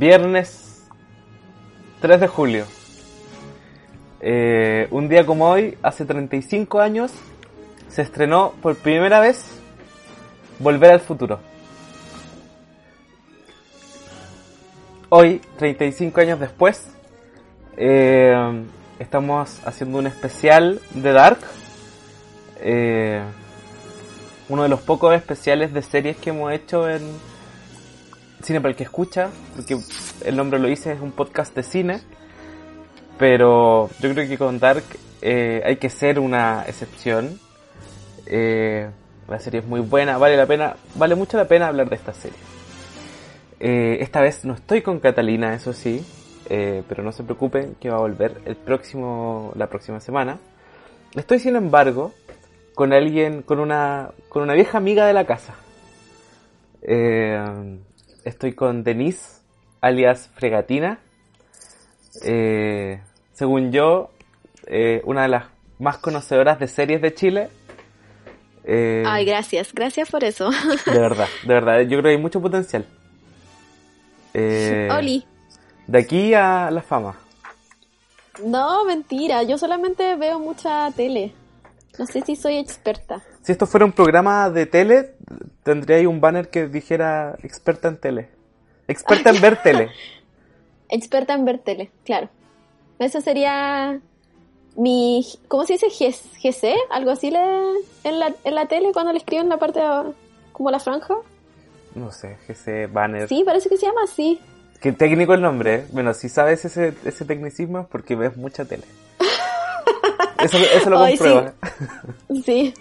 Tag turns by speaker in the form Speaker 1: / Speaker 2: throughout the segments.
Speaker 1: Viernes 3 de julio. Eh, un día como hoy, hace 35 años, se estrenó por primera vez Volver al Futuro. Hoy, 35 años después, eh, estamos haciendo un especial de Dark. Eh, uno de los pocos especiales de series que hemos hecho en, Cine para el que escucha, porque el nombre lo dice, es un podcast de cine, pero yo creo que con Dark eh, hay que ser una excepción. Eh, la serie es muy buena, vale la pena, vale mucho la pena hablar de esta serie. Eh, esta vez no estoy con Catalina, eso sí, pero no se preocupen que va a volver el próximo, la próxima semana. Estoy sin embargo con alguien, con una, con una vieja amiga de la casa. Eh, estoy con Denise, alias Fregatina. Eh, según yo, eh, una de las más conocedoras de series de Chile.
Speaker 2: Eh, Ay, gracias, gracias por eso.
Speaker 1: De verdad, de verdad, yo creo que hay mucho potencial.
Speaker 2: Oli.
Speaker 1: De aquí a la fama.
Speaker 2: No, mentira, yo solamente veo mucha tele. No sé si soy experta.
Speaker 1: Si esto fuera un programa de tele, tendría ahí un banner que dijera experta en tele. Experta en ver tele.
Speaker 2: experta en ver tele, claro. Eso sería mi, ¿cómo se dice? GC, algo así le, en, la, en la tele cuando le escriben la parte de, como la franja.
Speaker 1: No sé, GC, banner.
Speaker 2: Sí, parece que se llama así.
Speaker 1: Qué técnico el nombre, ¿eh? Bueno, si sabes ese, ese tecnicismo es porque ves mucha tele. Eso, eso lo comprueba.
Speaker 2: sí. sí.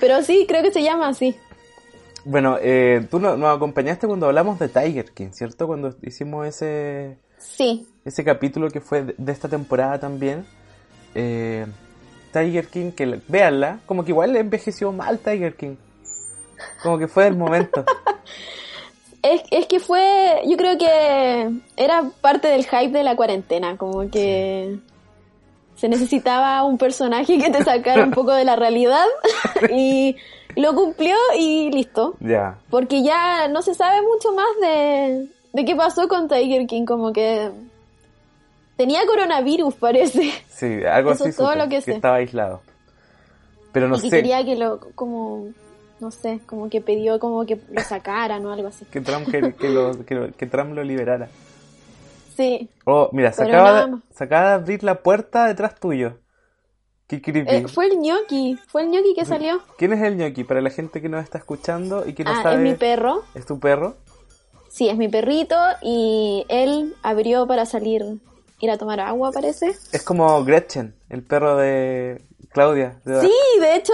Speaker 2: pero sí, creo que se llama así.
Speaker 1: Bueno, eh, tú nos, acompañaste cuando hablamos de Tiger King, ¿cierto? Cuando hicimos ese...
Speaker 2: Sí.
Speaker 1: Ese capítulo que fue de, esta temporada también. Eh, Tiger King, que véanla, como que igual le envejeció mal Tiger King. Como que fue el momento.
Speaker 2: es, es que fue, yo creo que era parte del hype de la cuarentena, como que se necesitaba un personaje que te sacara un poco de la realidad y lo cumplió y listo.
Speaker 1: Ya.
Speaker 2: Porque ya no se sabe mucho más de, de qué pasó con Tiger King, como que tenía coronavirus, parece.
Speaker 1: Sí, algo así. Es todo lo que, sé. estaba aislado. Pero no
Speaker 2: y
Speaker 1: sé.
Speaker 2: quería que lo, como, no sé, como que pidió como que lo sacaran o algo así.
Speaker 1: que Trump, que, lo, que, Trump lo liberara.
Speaker 2: Sí.
Speaker 1: Oh, mira, se acaba, de, se acaba de abrir la puerta detrás tuyo.
Speaker 2: Eh, fue el ñoqui, fue el ñoqui que salió.
Speaker 1: ¿Quién es el ñoqui? Para la gente que nos está escuchando y que no
Speaker 2: ah,
Speaker 1: sabe.
Speaker 2: Es mi perro.
Speaker 1: ¿Es tu perro?
Speaker 2: Sí, es mi perrito y él abrió para salir, ir a tomar agua, parece.
Speaker 1: Es como Gretchen, el perro de Claudia.
Speaker 2: sí, de hecho,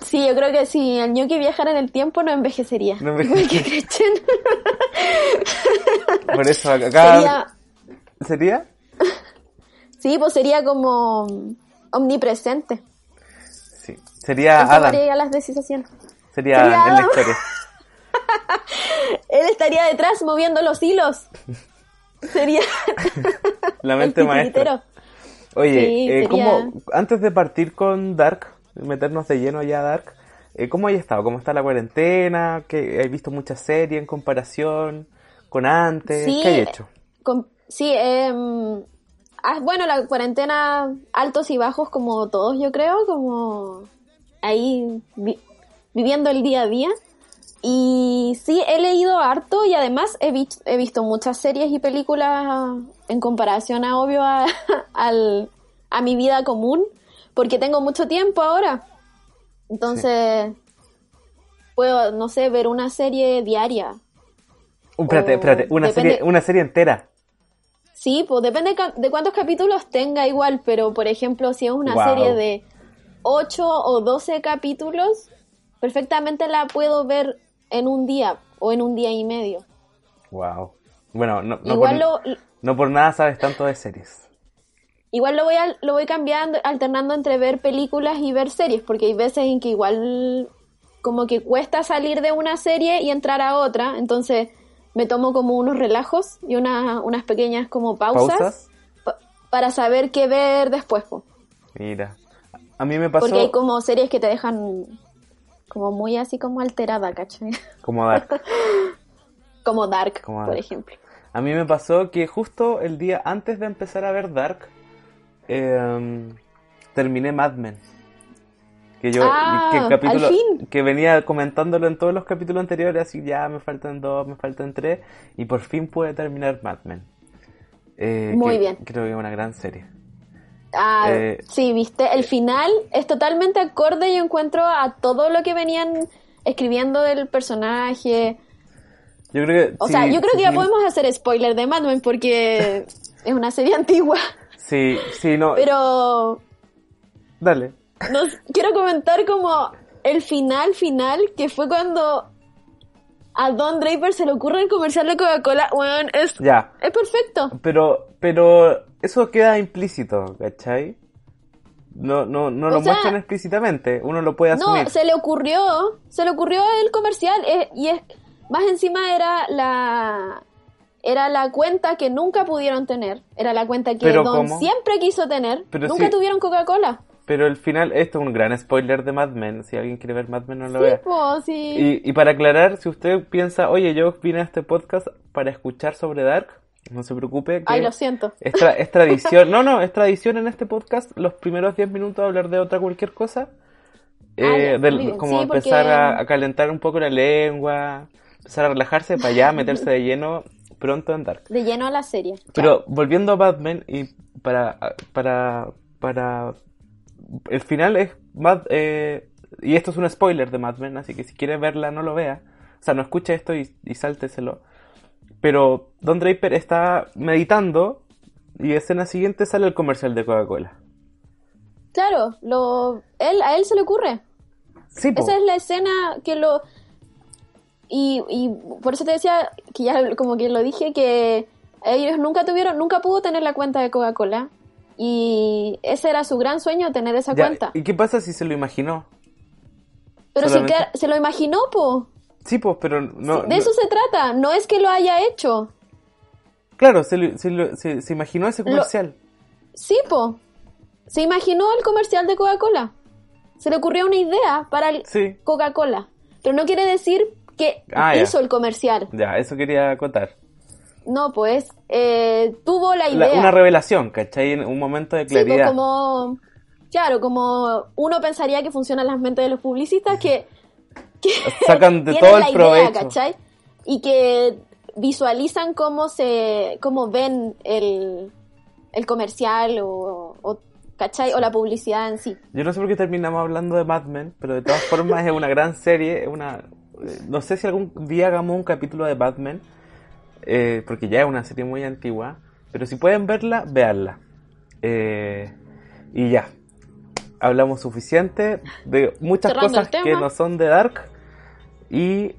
Speaker 2: sí, yo creo que si el ñoqui viajara en el tiempo no envejecería. No envejecería. Que Gretchen.
Speaker 1: Por eso acá. ¿Sería? ¿Sería?
Speaker 2: Sí, pues sería como omnipresente.
Speaker 1: Sí, sería Adam.
Speaker 2: las decisiones.
Speaker 1: Sería, Adam en la historia.
Speaker 2: Él estaría detrás moviendo los hilos. Sería
Speaker 1: la mente maestra. Oye, eh, antes de partir con Dark, meternos de lleno ya a Dark, eh, ¿cómo hay estado? ¿Cómo está la cuarentena? ¿Que ¿Has visto muchas series en comparación con antes? ¿Qué hay hecho?
Speaker 2: sí, eh, Ah, bueno, la cuarentena, altos y bajos como todos, yo creo, como ahí viviendo el día a día. Y sí, he leído harto y además he, he visto muchas series y películas en comparación a, obvio, a, al, a mi vida común. porque tengo mucho tiempo ahora. Entonces, puedo, no sé, ver una serie diaria.
Speaker 1: Espérate, espérate, una,
Speaker 2: depende-
Speaker 1: serie, una serie entera.
Speaker 2: Sí, pues depende de cuántos capítulos tenga igual, pero por ejemplo, si es una
Speaker 1: Wow.
Speaker 2: serie de 8 o 12 capítulos, perfectamente la puedo ver en un día o en un día y medio.
Speaker 1: Wow. Bueno, no, no,
Speaker 2: igual,
Speaker 1: por,
Speaker 2: lo,
Speaker 1: no por nada sabes tanto de series.
Speaker 2: igual lo voy, al- lo voy cambiando, alternando entre ver películas y ver series, porque hay veces en que igual como que cuesta salir de una serie y entrar a otra, entonces me tomo como unos relajos y una- unas pequeñas como pausas,
Speaker 1: ¿Pausas?
Speaker 2: pa- para saber qué ver después. po.
Speaker 1: Mira. A mí me pasó
Speaker 2: Porque hay como series que te dejan como muy así como alterada, ¿cachai?
Speaker 1: como Dark.
Speaker 2: Como Dark,
Speaker 1: Como
Speaker 2: por
Speaker 1: Dark.
Speaker 2: ejemplo.
Speaker 1: A mí me pasó que justo el día antes de empezar a ver Dark, eh, terminé Mad Men. Que yo,
Speaker 2: Ah,
Speaker 1: que, capítulo, que venía comentándolo en todos los capítulos anteriores, así ya me faltan dos, me faltan tres, y por fin pude terminar Mad Men. Eh,
Speaker 2: Muy
Speaker 1: que
Speaker 2: bien.
Speaker 1: Creo que es una gran serie.
Speaker 2: Ah,
Speaker 1: Eh,
Speaker 2: sí, viste, el final es totalmente acorde, yo encuentro, a todo lo que venían escribiendo del personaje.
Speaker 1: Yo creo que.
Speaker 2: O
Speaker 1: sí,
Speaker 2: sea, yo creo que
Speaker 1: sí,
Speaker 2: ya podemos hacer spoiler de Mad Men porque es una serie antigua.
Speaker 1: Sí, sí, no.
Speaker 2: Pero
Speaker 1: Dale.
Speaker 2: No, quiero comentar como el final final, que fue cuando a Don Draper se le ocurre el comercial de Coca-Cola. Bueno, es,
Speaker 1: Ya.
Speaker 2: es perfecto.
Speaker 1: Pero, pero eso queda implícito, ¿cachai? No, no, no
Speaker 2: O
Speaker 1: lo
Speaker 2: sea,
Speaker 1: muestran explícitamente, uno lo puede asumir.
Speaker 2: No, se le ocurrió, se le ocurrió el comercial eh, y es más encima era la era la cuenta que nunca pudieron tener, era la cuenta que
Speaker 1: ¿Pero
Speaker 2: Don
Speaker 1: cómo?
Speaker 2: siempre quiso tener,
Speaker 1: Pero
Speaker 2: nunca tuvieron Coca-Cola.
Speaker 1: Pero el final, esto es un gran spoiler de Mad Men. Si alguien quiere ver Mad Men, no lo
Speaker 2: Sí,
Speaker 1: vea.
Speaker 2: po, sí.
Speaker 1: Y, y para aclarar, si usted piensa, oye, yo vine a este podcast para escuchar sobre Dark, no se preocupe. Que
Speaker 2: Ay, lo siento.
Speaker 1: Es, tra- es tradición, no, no, es tradición en este podcast los primeros 10 minutos hablar de otra cualquier cosa. Eh,
Speaker 2: Ah, ya,
Speaker 1: del-
Speaker 2: muy bien.
Speaker 1: como
Speaker 2: Sí, porque-
Speaker 1: empezar a, a calentar un poco la lengua, empezar a relajarse para allá, meterse de lleno pronto en Dark.
Speaker 2: De lleno a la serie.
Speaker 1: Pero volviendo a Batman y para para para el final es Mad, eh, y esto es un spoiler de Mad Men, así que si quiere verla no lo vea. O sea, no escuche esto y, y sálteselo. Pero Don Draper está meditando y escena siguiente sale el comercial de Coca-Cola.
Speaker 2: Claro, lo él a él se le ocurre.
Speaker 1: Sí.
Speaker 2: Esa es la escena que lo y, y por eso te decía que ya como que lo dije que ellos nunca tuvieron, nunca pudo tener la cuenta de Coca-Cola y ese era su gran sueño tener esa
Speaker 1: Ya,
Speaker 2: cuenta.
Speaker 1: ¿Y qué pasa si se lo imaginó?
Speaker 2: Pero si se lo imaginó, po.
Speaker 1: Sí, pues, pero no...
Speaker 2: de
Speaker 1: no-
Speaker 2: eso se trata, no es que lo haya hecho.
Speaker 1: Claro, se, lo- se lo- se- se imaginó ese
Speaker 2: Lo-
Speaker 1: comercial.
Speaker 2: Sí, po. Se imaginó el comercial de Coca-Cola. Se le ocurrió una idea para el
Speaker 1: Sí.
Speaker 2: Coca-Cola. Pero no quiere decir que
Speaker 1: Ah, ya.
Speaker 2: hizo el comercial.
Speaker 1: Ya, eso quería acotar.
Speaker 2: No, pues, eh, tuvo la
Speaker 1: La-
Speaker 2: idea.
Speaker 1: una revelación, ¿cachai? En un momento de
Speaker 2: Sí, pues
Speaker 1: claridad.
Speaker 2: como... Claro, como uno pensaría que funcionan las mentes de los publicistas que, que
Speaker 1: Sacan de todo
Speaker 2: la
Speaker 1: el
Speaker 2: idea,
Speaker 1: provecho.
Speaker 2: ¿cachai? Y que visualizan cómo se cómo ven el, el comercial o, o, ¿cachai? O la publicidad en sí.
Speaker 1: Yo no sé por qué terminamos hablando de Mad Men, pero de todas formas es una gran serie, es una... eh, No sé si algún día hagamos un capítulo de Mad Men, eh, porque ya es una serie muy antigua, pero si pueden verla, véanla. Eh, y ya, hablamos suficiente de muchas
Speaker 2: Cerrando
Speaker 1: cosas que no son de Dark y...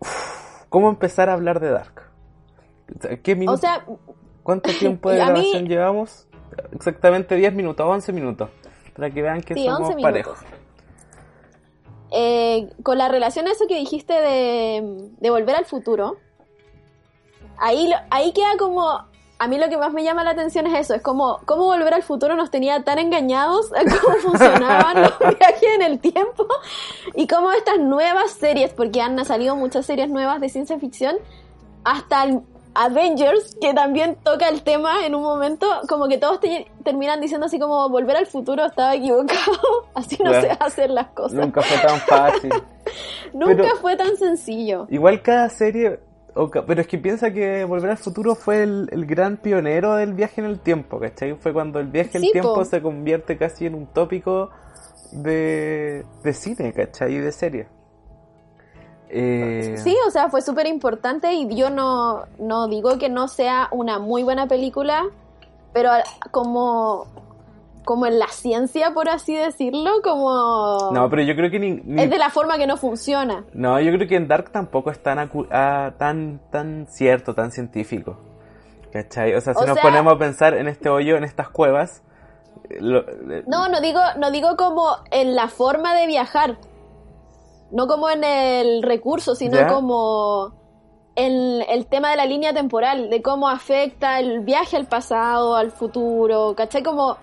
Speaker 1: uf, ¿Cómo empezar a hablar de Dark? ¿Qué
Speaker 2: O
Speaker 1: minutos?
Speaker 2: sea,
Speaker 1: ¿Cuánto tiempo de
Speaker 2: mí-
Speaker 1: grabación llevamos? Exactamente 10 minutos, 11 minutos. Para que vean que
Speaker 2: Sí,
Speaker 1: somos
Speaker 2: 11
Speaker 1: parejos.
Speaker 2: eh, con la relación a eso que dijiste de, de volver al futuro, ahí, ahí queda como... A mí lo que más me llama la atención es eso, es como cómo volver al futuro nos tenía tan engañados a cómo funcionaban los viajes en el tiempo y cómo estas nuevas series, porque han salido muchas series nuevas de ciencia ficción, hasta el Avengers, que también toca el tema en un momento, como que todos te- terminan diciendo así como volver al futuro estaba equivocado, así no
Speaker 1: Claro.
Speaker 2: se hacen las cosas.
Speaker 1: Nunca fue tan fácil.
Speaker 2: Nunca
Speaker 1: pero-
Speaker 2: fue tan sencillo.
Speaker 1: Igual cada serie, pero es que piensa que Volver al Futuro fue el, el gran pionero del viaje en el tiempo, ¿cachai? Fue cuando el viaje en
Speaker 2: Sí,
Speaker 1: el tiempo
Speaker 2: po.
Speaker 1: se convierte casi en un tópico de, de cine, ¿cachai? Y de serie. Eh,
Speaker 2: Sí, o sea, fue súper importante y yo no, no digo que no sea una muy buena película, pero como, como en la ciencia, por así decirlo, como...
Speaker 1: No, pero yo creo que ni, ni-
Speaker 2: Es de la forma que no funciona.
Speaker 1: No, yo creo que en Dark tampoco es tan, acu- ah, tan, tan cierto, tan científico. ¿Cachai? O sea, si
Speaker 2: O
Speaker 1: nos
Speaker 2: sea-
Speaker 1: ponemos a pensar en este hoyo, en estas cuevas... lo-
Speaker 2: No, no digo, no digo como en la forma de viajar. No como en el recurso, sino
Speaker 1: ¿Ya?
Speaker 2: como en el tema de la línea temporal, de cómo afecta el viaje al pasado, al futuro, ¿cachai? Como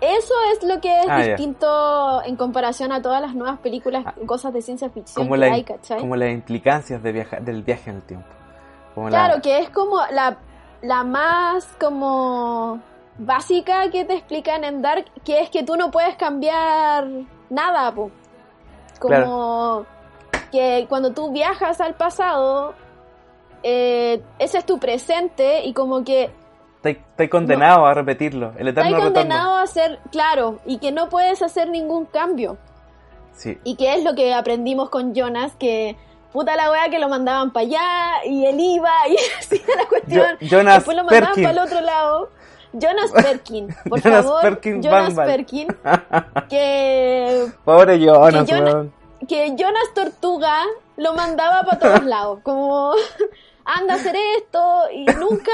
Speaker 2: eso es lo que es
Speaker 1: Ah,
Speaker 2: distinto en comparación a todas las nuevas películas,
Speaker 1: Ah.
Speaker 2: cosas de ciencia ficción
Speaker 1: como,
Speaker 2: que
Speaker 1: la,
Speaker 2: hay, ¿cachai?
Speaker 1: como las implicancias de viaja- del viaje en el tiempo. Como la-
Speaker 2: Claro, que es como la, la más como básica que te explican en Dark, que es que tú no puedes cambiar nada, po. Como que cuando tú viajas al pasado, eh, ese es tu presente y como que
Speaker 1: Estás condenado a repetirlo. El
Speaker 2: estás
Speaker 1: eterno
Speaker 2: condenado a ser, claro, y que no puedes hacer ningún cambio.
Speaker 1: Sí.
Speaker 2: Y que es lo que aprendimos con Jonas, que puta la wea que lo mandaban para allá y él iba y hacía la cuestión.
Speaker 1: Jo- Jonas
Speaker 2: Después lo mandaban para el otro lado. Jonas Perkin, por
Speaker 1: Jonas
Speaker 2: favor.
Speaker 1: Perkin
Speaker 2: Jonas
Speaker 1: Bambal.
Speaker 2: Perkin. Que,
Speaker 1: Pobre Jonas,
Speaker 2: Que Jonas- que Jonas Tortuga lo mandaba para todos lados. Como, anda a hacer esto y nunca,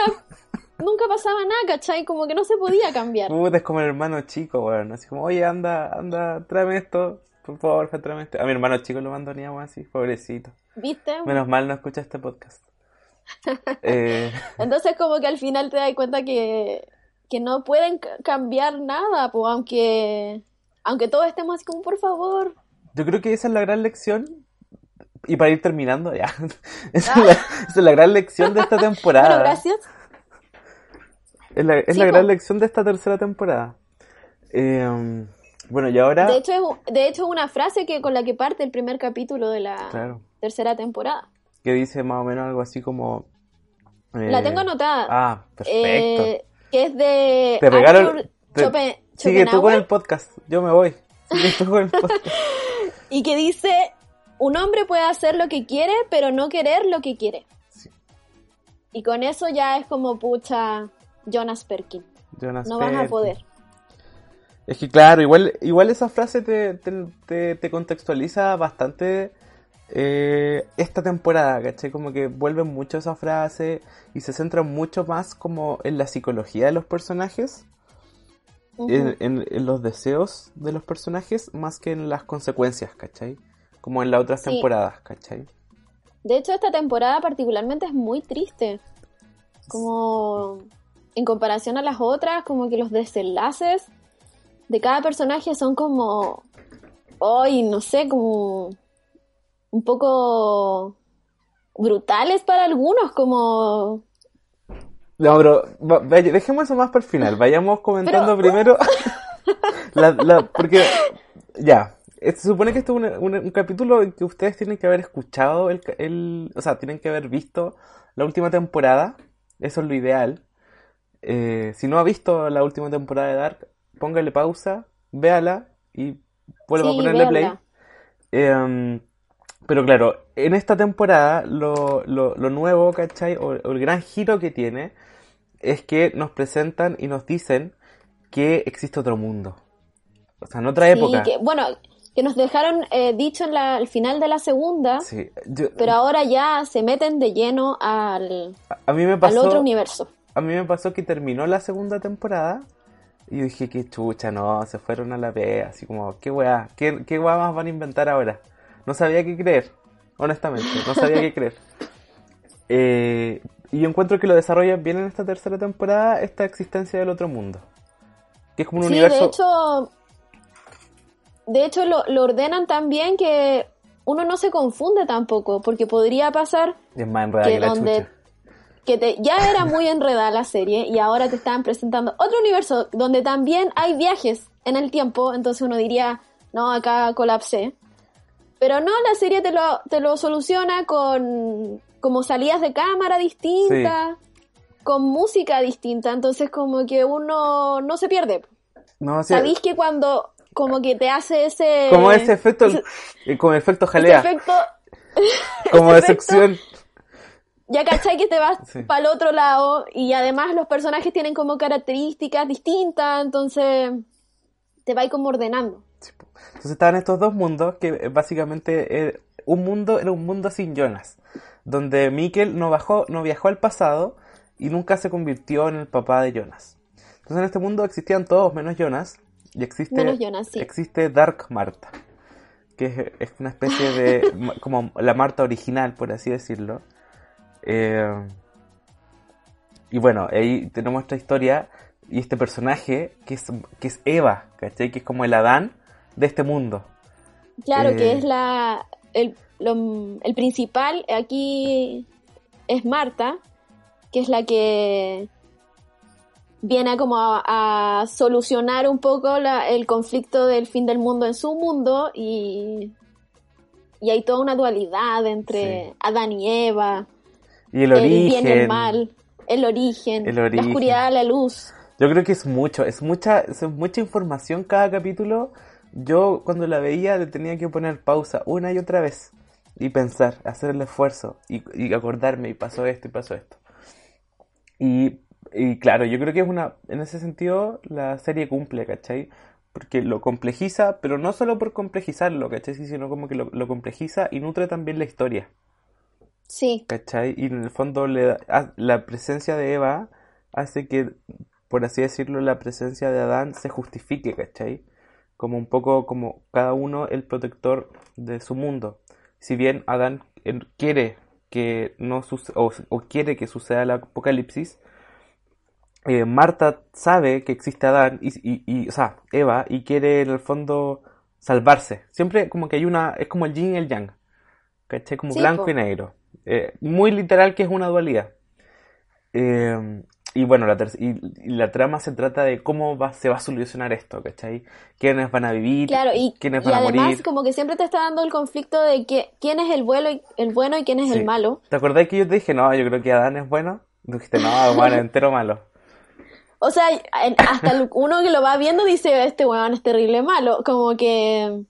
Speaker 2: nunca pasaba nada, ¿cachai? Como que no se podía cambiar.
Speaker 1: Puta, es como el hermano chico, weón. Así como, oye, anda, anda, tráeme esto. Por favor, tráeme esto. A mi hermano chico lo mandoneamos así, pobrecito.
Speaker 2: ¿Viste?
Speaker 1: Menos mal no escucha este podcast. Eh,
Speaker 2: Entonces como que al final te das cuenta que, que no pueden ca- cambiar nada, pues aunque, aunque todos estemos así como, por favor.
Speaker 1: yo creo que esa es la gran lección. Y para ir terminando, ya. Esa, es, la, esa es la gran lección de esta temporada.
Speaker 2: Bueno, gracias.
Speaker 1: Es la, es
Speaker 2: Sí,
Speaker 1: la gran lección de esta tercera temporada. Eh, bueno, y ahora.
Speaker 2: De hecho, es, de hecho, es una frase que con la que parte el primer capítulo de la
Speaker 1: Claro.
Speaker 2: tercera temporada.
Speaker 1: Que dice más o menos algo así como. eh,
Speaker 2: La tengo anotada.
Speaker 1: Ah, perfecto.
Speaker 2: Eh, que es de
Speaker 1: Te regalo. Te- sigue tú con el podcast. Yo me voy. Sigue tú con el podcast.
Speaker 2: y que dice, un hombre puede hacer lo que quiere, pero no querer lo que quiere.
Speaker 1: Sí.
Speaker 2: Y con eso ya es como, pucha, Jonas Perkin.
Speaker 1: Jonas
Speaker 2: No vas a
Speaker 1: Perkin.
Speaker 2: poder.
Speaker 1: Es que claro, igual, igual esa frase te, te, te- te contextualiza bastante eh, esta temporada, ¿cachai? Como que vuelven mucho esa frase y se centran mucho más como en la psicología de los personajes, en, en- en los deseos de los personajes, más que en las consecuencias, ¿cachai? Como en las otras
Speaker 2: Sí.
Speaker 1: temporadas, ¿cachai?
Speaker 2: De hecho, esta temporada particularmente es muy triste. Como en comparación a las otras, como que los desenlaces de cada personaje son como, hoy no sé, como un poco brutales para algunos, como
Speaker 1: No, pero va- vaya- dejemos eso más para el final. Vayamos comentando
Speaker 2: Pero-
Speaker 1: primero. la- la- porque, ya. Se supone que esto es un, un- un capítulo en que ustedes tienen que haber escuchado el, el- O sea, tienen que haber visto la última temporada. Eso es lo ideal. Eh, si no ha visto la última temporada de Dark, póngale pausa, véala y vuelva
Speaker 2: Sí,
Speaker 1: a ponerle play. Em, pero claro, en esta temporada lo, lo, lo nuevo, ¿cachai? O, o el gran giro que tiene es que nos presentan y nos dicen que existe otro mundo. O sea, en otra
Speaker 2: Sí,
Speaker 1: época.
Speaker 2: que, bueno, que nos dejaron eh, dicho en la, al final de la segunda,
Speaker 1: Sí, yo-
Speaker 2: pero ahora ya se meten de lleno al,
Speaker 1: a mí me
Speaker 2: al otro universo.
Speaker 1: A mí me pasó que terminó la segunda temporada y yo dije, qué chucha, no, se fueron a la B, así como, qué weá, qué, qué weá más van a inventar ahora. No sabía qué creer, honestamente, no sabía qué creer. Eh, y yo encuentro que lo desarrollan bien en esta tercera temporada, esta existencia del otro mundo. Que es como un
Speaker 2: Sí,
Speaker 1: universo...
Speaker 2: de hecho, de hecho lo, lo ordenan tan bien que uno no se confunde tampoco, porque podría pasar
Speaker 1: Es más
Speaker 2: que donde
Speaker 1: chucha.
Speaker 2: Que te, ya era muy enredada la serie y ahora te están presentando otro universo donde también hay viajes en el tiempo, entonces uno diría, no, acá colapsé. Pero no, la serie te lo, te lo soluciona con, como salidas de cámara distintas, con música distinta, entonces como que uno no se pierde.
Speaker 1: No, sí,
Speaker 2: Sabéis que cuando como que te hace ese...
Speaker 1: como ese efecto, eh, como efecto
Speaker 2: ese
Speaker 1: jalea,
Speaker 2: efecto,
Speaker 1: como de
Speaker 2: ese efecto-
Speaker 1: sección.
Speaker 2: Ya cachai que te vas
Speaker 1: Sí.
Speaker 2: para el otro lado y además los personajes tienen como características distintas, entonces te va como ordenando.
Speaker 1: Entonces estaban estos dos mundos que eh, básicamente eh, un mundo era un mundo sin Jonas, donde Mikkel no bajó, no viajó al pasado y nunca se convirtió en el papá de Jonas. Entonces en este mundo existían todos menos Jonas y existe
Speaker 2: Menos Jonas, sí.
Speaker 1: existe Dark Marta, que es, es una especie de como la Marta original, por así decirlo. Eh, y bueno, ahí tenemos esta historia y este personaje que es, que es Eva, ¿cachai? Que es como el Adán de este mundo.
Speaker 2: Claro
Speaker 1: Eh.
Speaker 2: que es la el, lo- el principal aquí es Marta, que es la que viene a como a, a solucionar un poco la- el conflicto del fin del mundo en su mundo y y hay toda una dualidad entre
Speaker 1: Sí.
Speaker 2: Adán y Eva,
Speaker 1: Y el
Speaker 2: el
Speaker 1: origen.
Speaker 2: bien el mal, el origen,
Speaker 1: El
Speaker 2: la oscuridad, la luz.
Speaker 1: Yo creo que es mucho, es mucha, es mucha información cada capítulo. Yo cuando la veía le tenía que poner pausa una y otra vez y pensar, hacer el esfuerzo y, y acordarme y pasó esto y pasó esto. Y, y claro, yo creo que es una, en ese sentido la serie cumple, ¿cachai? Porque lo complejiza, pero no solo por complejizarlo, ¿cachai? Sino como que lo, lo complejiza y nutre también la historia.
Speaker 2: Sí,
Speaker 1: ¿Cachai? Y en el fondo le da- ah, la presencia de Eva hace que, por así decirlo, la presencia de Adán se justifique, ¿cachai? Como un poco como cada uno el protector de su mundo. Si bien Adán quiere que no o, o quiere que suceda el apocalipsis, eh, Marta sabe que existe Adán y, y, y, o sea, Eva, y quiere en el fondo salvarse. Siempre como que hay una, es como el yin y el yang, ¿cachai? Como
Speaker 2: Sí,
Speaker 1: blanco
Speaker 2: po.
Speaker 1: y negro. Eh, muy literal que es una dualidad. Eh, y bueno, la, y, y la trama se trata de cómo va, se va a solucionar esto, ¿cachai? ¿Quiénes van a vivir?
Speaker 2: Claro, y,
Speaker 1: ¿Quiénes
Speaker 2: y
Speaker 1: van a
Speaker 2: además
Speaker 1: morir?
Speaker 2: como que siempre te está dando el conflicto de que quién es el, vuelo y, el bueno y quién es
Speaker 1: Sí.
Speaker 2: el malo.
Speaker 1: ¿Te acordás que yo te dije, no, yo creo que Adán es bueno? Dijiste, no, bueno, entero malo.
Speaker 2: O sea, hasta uno que lo va viendo dice, este weón es terrible malo. Como que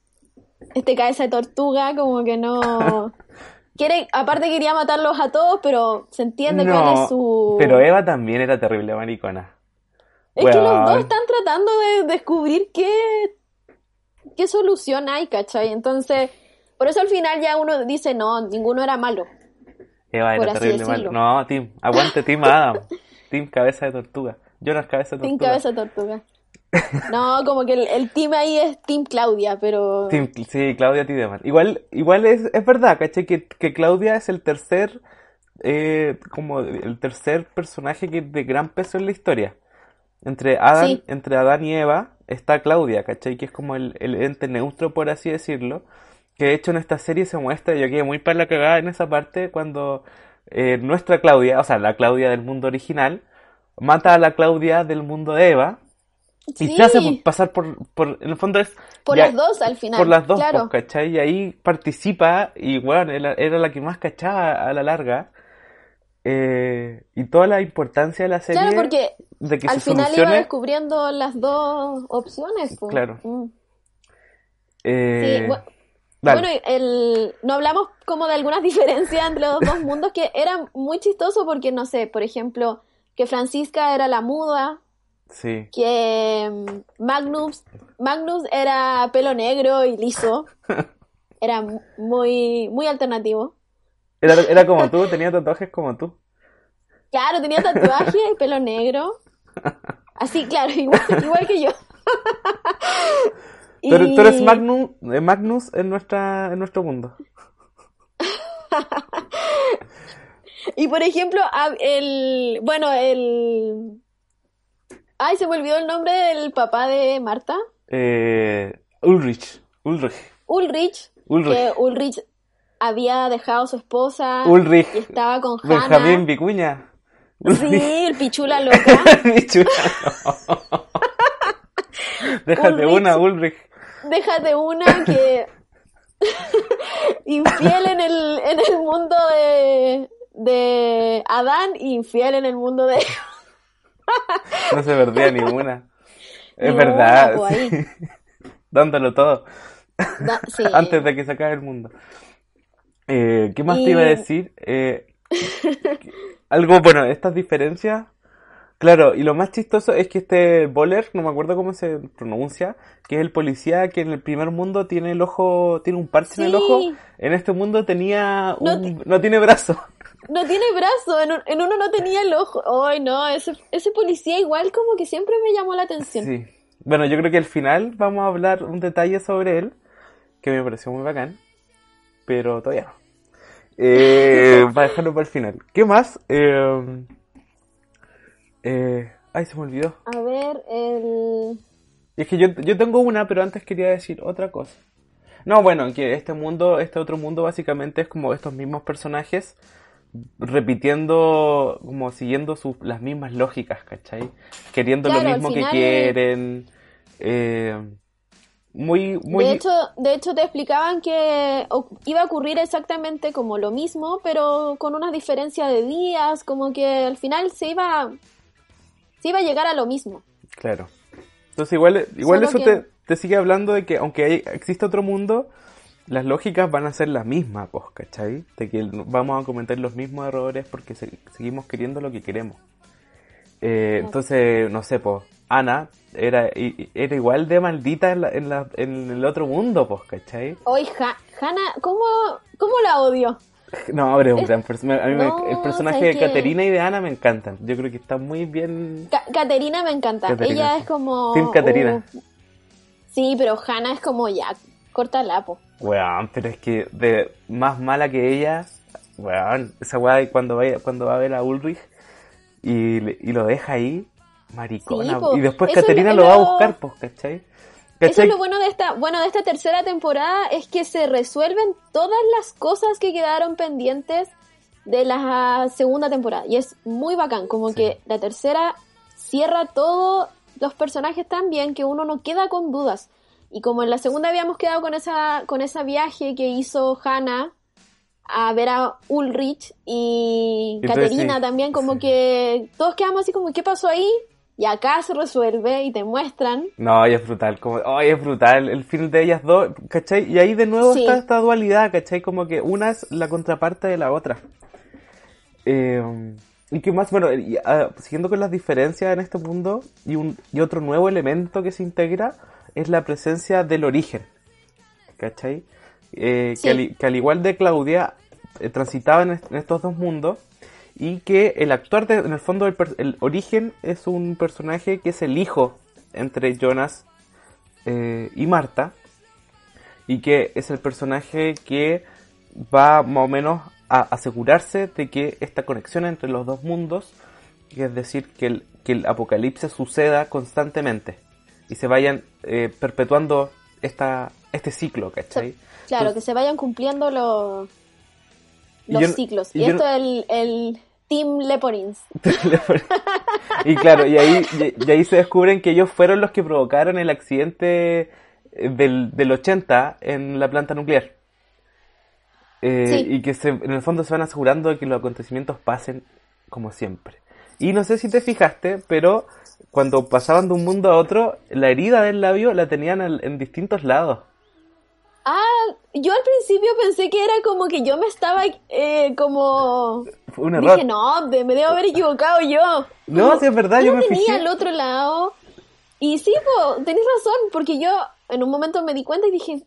Speaker 2: este cabeza de tortuga, como que no... Quiere, aparte quería matarlos a todos, pero se entiende cuál
Speaker 1: No,
Speaker 2: es su...
Speaker 1: pero Eva también era terrible maricona.
Speaker 2: Es que los dos están tratando de descubrir qué, qué solución hay, ¿cachai? Entonces, por eso al final ya uno dice, no, ninguno era malo.
Speaker 1: Eva era terrible malo. No, Tim, aguante Tim Adam. Team cabeza de tortuga. Jonas cabeza de tortuga.
Speaker 2: cabeza de tortuga. No, como que el, el team ahí es Team Claudia, pero...
Speaker 1: Sí, Claudia Tiedemann. Igual, igual es, es verdad, ¿cachai? Que, que Claudia es el tercer, eh, como el tercer personaje que de gran peso en la historia. Entre Adán,
Speaker 2: Sí.
Speaker 1: entre Adán y Eva está Claudia, ¿cachai? Que es como el, el ente neutro, por así decirlo. Que de hecho en esta serie se muestra, yo quedé muy para la cagada en esa parte, cuando eh, nuestra Claudia, o sea, la Claudia del mundo original, mata a la Claudia del mundo de Eva. Y se hace pasar por, por, en el fondo es...
Speaker 2: Por
Speaker 1: ya-
Speaker 2: las dos al final.
Speaker 1: por las dos,
Speaker 2: claro.
Speaker 1: pues, ¿cachai? Y ahí participa y, bueno, era, era la que más cachaba a la larga. Eh, y toda la importancia de la serie
Speaker 2: Claro, porque
Speaker 1: de que
Speaker 2: al final iba descubriendo las dos opciones. pues.
Speaker 1: Claro.
Speaker 2: Mm.
Speaker 1: eh,
Speaker 2: Sí, bu-
Speaker 1: dale.
Speaker 2: Bueno, el, no hablamos como de algunas diferencias entre los dos mundos que era muy chistoso porque, no sé, por ejemplo, que Francisca era la muda,
Speaker 1: sí.
Speaker 2: que mm, Magnus, Magnus era pelo negro y liso, era mu- muy, muy alternativo.
Speaker 1: Era, era como tú, tenía tatuajes como tú.
Speaker 2: Claro, tenía tatuaje, pelo negro. Así, claro, igual, igual que yo.
Speaker 1: Tú, eres-
Speaker 2: Y-
Speaker 1: tú eres Magnus, eh, Magnus en, nuestra, en nuestro mundo.
Speaker 2: Y por ejemplo, el, bueno, el, ay, se me olvidó el nombre del papá de Marta,
Speaker 1: Eh, Ulrich. Ulrich.
Speaker 2: Ulrich,
Speaker 1: Ulrich.
Speaker 2: que Ulrich había dejado a su esposa
Speaker 1: Ulrich.
Speaker 2: y estaba con
Speaker 1: Benjamín
Speaker 2: Hannah.
Speaker 1: Vicuña.
Speaker 2: Sí, el pichula loca.
Speaker 1: Bichula, no. Déjate
Speaker 2: Ulrich.
Speaker 1: una, Ulrich.
Speaker 2: Déjate una que infiel en el, en el mundo de, de Adán infiel en el mundo de
Speaker 1: No se perdía ninguna. Es verdad.
Speaker 2: pues,
Speaker 1: sí. Dándolo todo.
Speaker 2: Da- sí.
Speaker 1: Antes de que se acabe el mundo. Eh, ¿Qué más te iba a decir? Eh, algo, bueno, estas diferencias. Claro, y lo más chistoso es que este Boller, no me acuerdo cómo se pronuncia, que es el policía que en el primer mundo tiene el ojo, tiene un parche en el ojo, en este mundo tenía
Speaker 2: No
Speaker 1: un, no tiene brazo.
Speaker 2: No tiene brazo, en, un- en uno no tenía el ojo. Ay, no, ese, ese policía igual como que siempre me llamó la atención.
Speaker 1: Sí. Bueno, yo creo que al final vamos a hablar un detalle sobre él, que me pareció muy bacán, pero todavía no. Eh, para dejarlo para el final. ¿Qué más? Eh, eh, ay, se me olvidó.
Speaker 2: A ver, el...
Speaker 1: Es que yo, yo tengo una, pero antes quería decir otra cosa. No, bueno, que este mundo, este otro mundo básicamente es como estos mismos personajes repitiendo, como siguiendo sus, las mismas lógicas, ¿cachai? Queriendo
Speaker 2: Claro,
Speaker 1: lo mismo que quieren. eh, muy, muy...
Speaker 2: De hecho, de hecho te explicaban que iba a ocurrir exactamente como lo mismo, pero con una diferencia de días, como que al final se iba, se iba a llegar a lo mismo.
Speaker 1: Claro. Entonces igual, igual
Speaker 2: Solo
Speaker 1: eso
Speaker 2: que-
Speaker 1: te, te sigue hablando de que aunque hay, existe otro mundo, las lógicas van a ser las mismas, pues, ¿cachai? De que vamos a cometer los mismos errores porque se- seguimos queriendo lo que queremos. Eh, entonces, no sé, pues, Ana era, era igual de maldita en, la- en, la- en el otro mundo, pues, ¿cachai?
Speaker 2: Ha- Hannah, ¿cómo, ¿cómo la odio?
Speaker 1: No, pero es un gran personaje.
Speaker 2: No,
Speaker 1: el personaje
Speaker 2: ¿sabes
Speaker 1: de? Caterina y de Ana me encantan. Yo creo que está muy bien.
Speaker 2: Ca- Caterina me encanta.
Speaker 1: Caterina,
Speaker 2: Ella es como...
Speaker 1: Team Caterina.
Speaker 2: uh, sí, pero Hannah es como ya, corta lapo.
Speaker 1: Weón, pero es que de más mala que ella, weón, esa weá cuando va, cuando va a ver a Ulrich y, y lo deja ahí, maricona.
Speaker 2: Sí, po.
Speaker 1: y después Caterina
Speaker 2: lo-
Speaker 1: lo va a buscar, pues, ¿cachai?
Speaker 2: Eso es lo bueno de esta, bueno, de esta tercera temporada es que se resuelven todas las cosas que quedaron pendientes de la segunda temporada. Y es muy bacán, como
Speaker 1: Sí.
Speaker 2: que la tercera cierra todos los personajes tan bien que uno no queda con dudas. Y como en la segunda habíamos quedado con esa, con ese viaje que hizo Hannah a ver a Ulrich y Caterina
Speaker 1: sí,
Speaker 2: también, como
Speaker 1: sí.
Speaker 2: que todos quedamos así como, ¿qué pasó ahí? Y acá se resuelve y te muestran
Speaker 1: No, ella es brutal, como, ay, es brutal, el final de ellas dos, ¿cachai? Y ahí de nuevo
Speaker 2: Sí.
Speaker 1: está esta dualidad, ¿cachai? Como que una es la contraparte de la otra. Eh, y qué más, bueno, y, ah, siguiendo con las diferencias en este mundo, y, un, y otro nuevo elemento que se integra es la presencia del origen, ¿cachai? Eh,
Speaker 2: Sí.
Speaker 1: que, al, que al igual de Claudia, eh, transitaba en, est- en estos dos mundos, y que el actuar, de- en el fondo, el, el origen es un personaje que es el hijo entre Jonas eh, y Marta, y que es el personaje que va más o menos a asegurarse de que esta conexión entre los dos mundos, es decir, que el, que el apocalipsis suceda constantemente y se vayan eh, perpetuando esta, este ciclo, ¿cachai?
Speaker 2: Claro,
Speaker 1: Entonces-
Speaker 2: que se vayan cumpliendo los,
Speaker 1: Y
Speaker 2: los
Speaker 1: yo
Speaker 2: ciclos.
Speaker 1: y
Speaker 2: esto es el, el Team Leporins.
Speaker 1: y claro, y ahí, y, y ahí se descubren que ellos fueron los que provocaron el accidente eh, del, del 80 en la planta nuclear. Eh,
Speaker 2: Sí.
Speaker 1: Y que se, en el fondo se van asegurando de que los acontecimientos pasen como siempre. Y no sé si te fijaste, pero cuando pasaban de un mundo a otro, la herida del labio la tenían en distintos lados.
Speaker 2: Ah, yo al principio pensé que era como que yo me estaba eh, como...
Speaker 1: Un error.
Speaker 2: Dije, no, me debo haber equivocado yo.
Speaker 1: No,
Speaker 2: Como,
Speaker 1: sí es verdad, yo
Speaker 2: lo
Speaker 1: me
Speaker 2: tenía
Speaker 1: fijé.
Speaker 2: al otro lado. Y sí, po, tenés razón, porque yo en un momento me di cuenta y dije,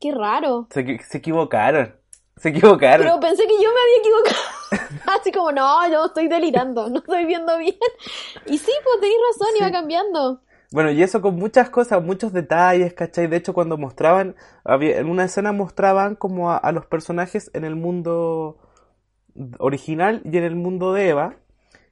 Speaker 2: qué raro.
Speaker 1: Se equivocaron. Se equivocaron.
Speaker 2: Pero pensé que yo me había equivocado. Así como, no, yo estoy delirando, no estoy viendo bien. Y sí, pues tenés razón, iba cambiando.
Speaker 1: Bueno, y eso con muchas cosas, muchos detalles, ¿cachai? De hecho, cuando mostraban, había, en una escena mostraban como a, a los personajes en el mundo original y en el mundo de Eva.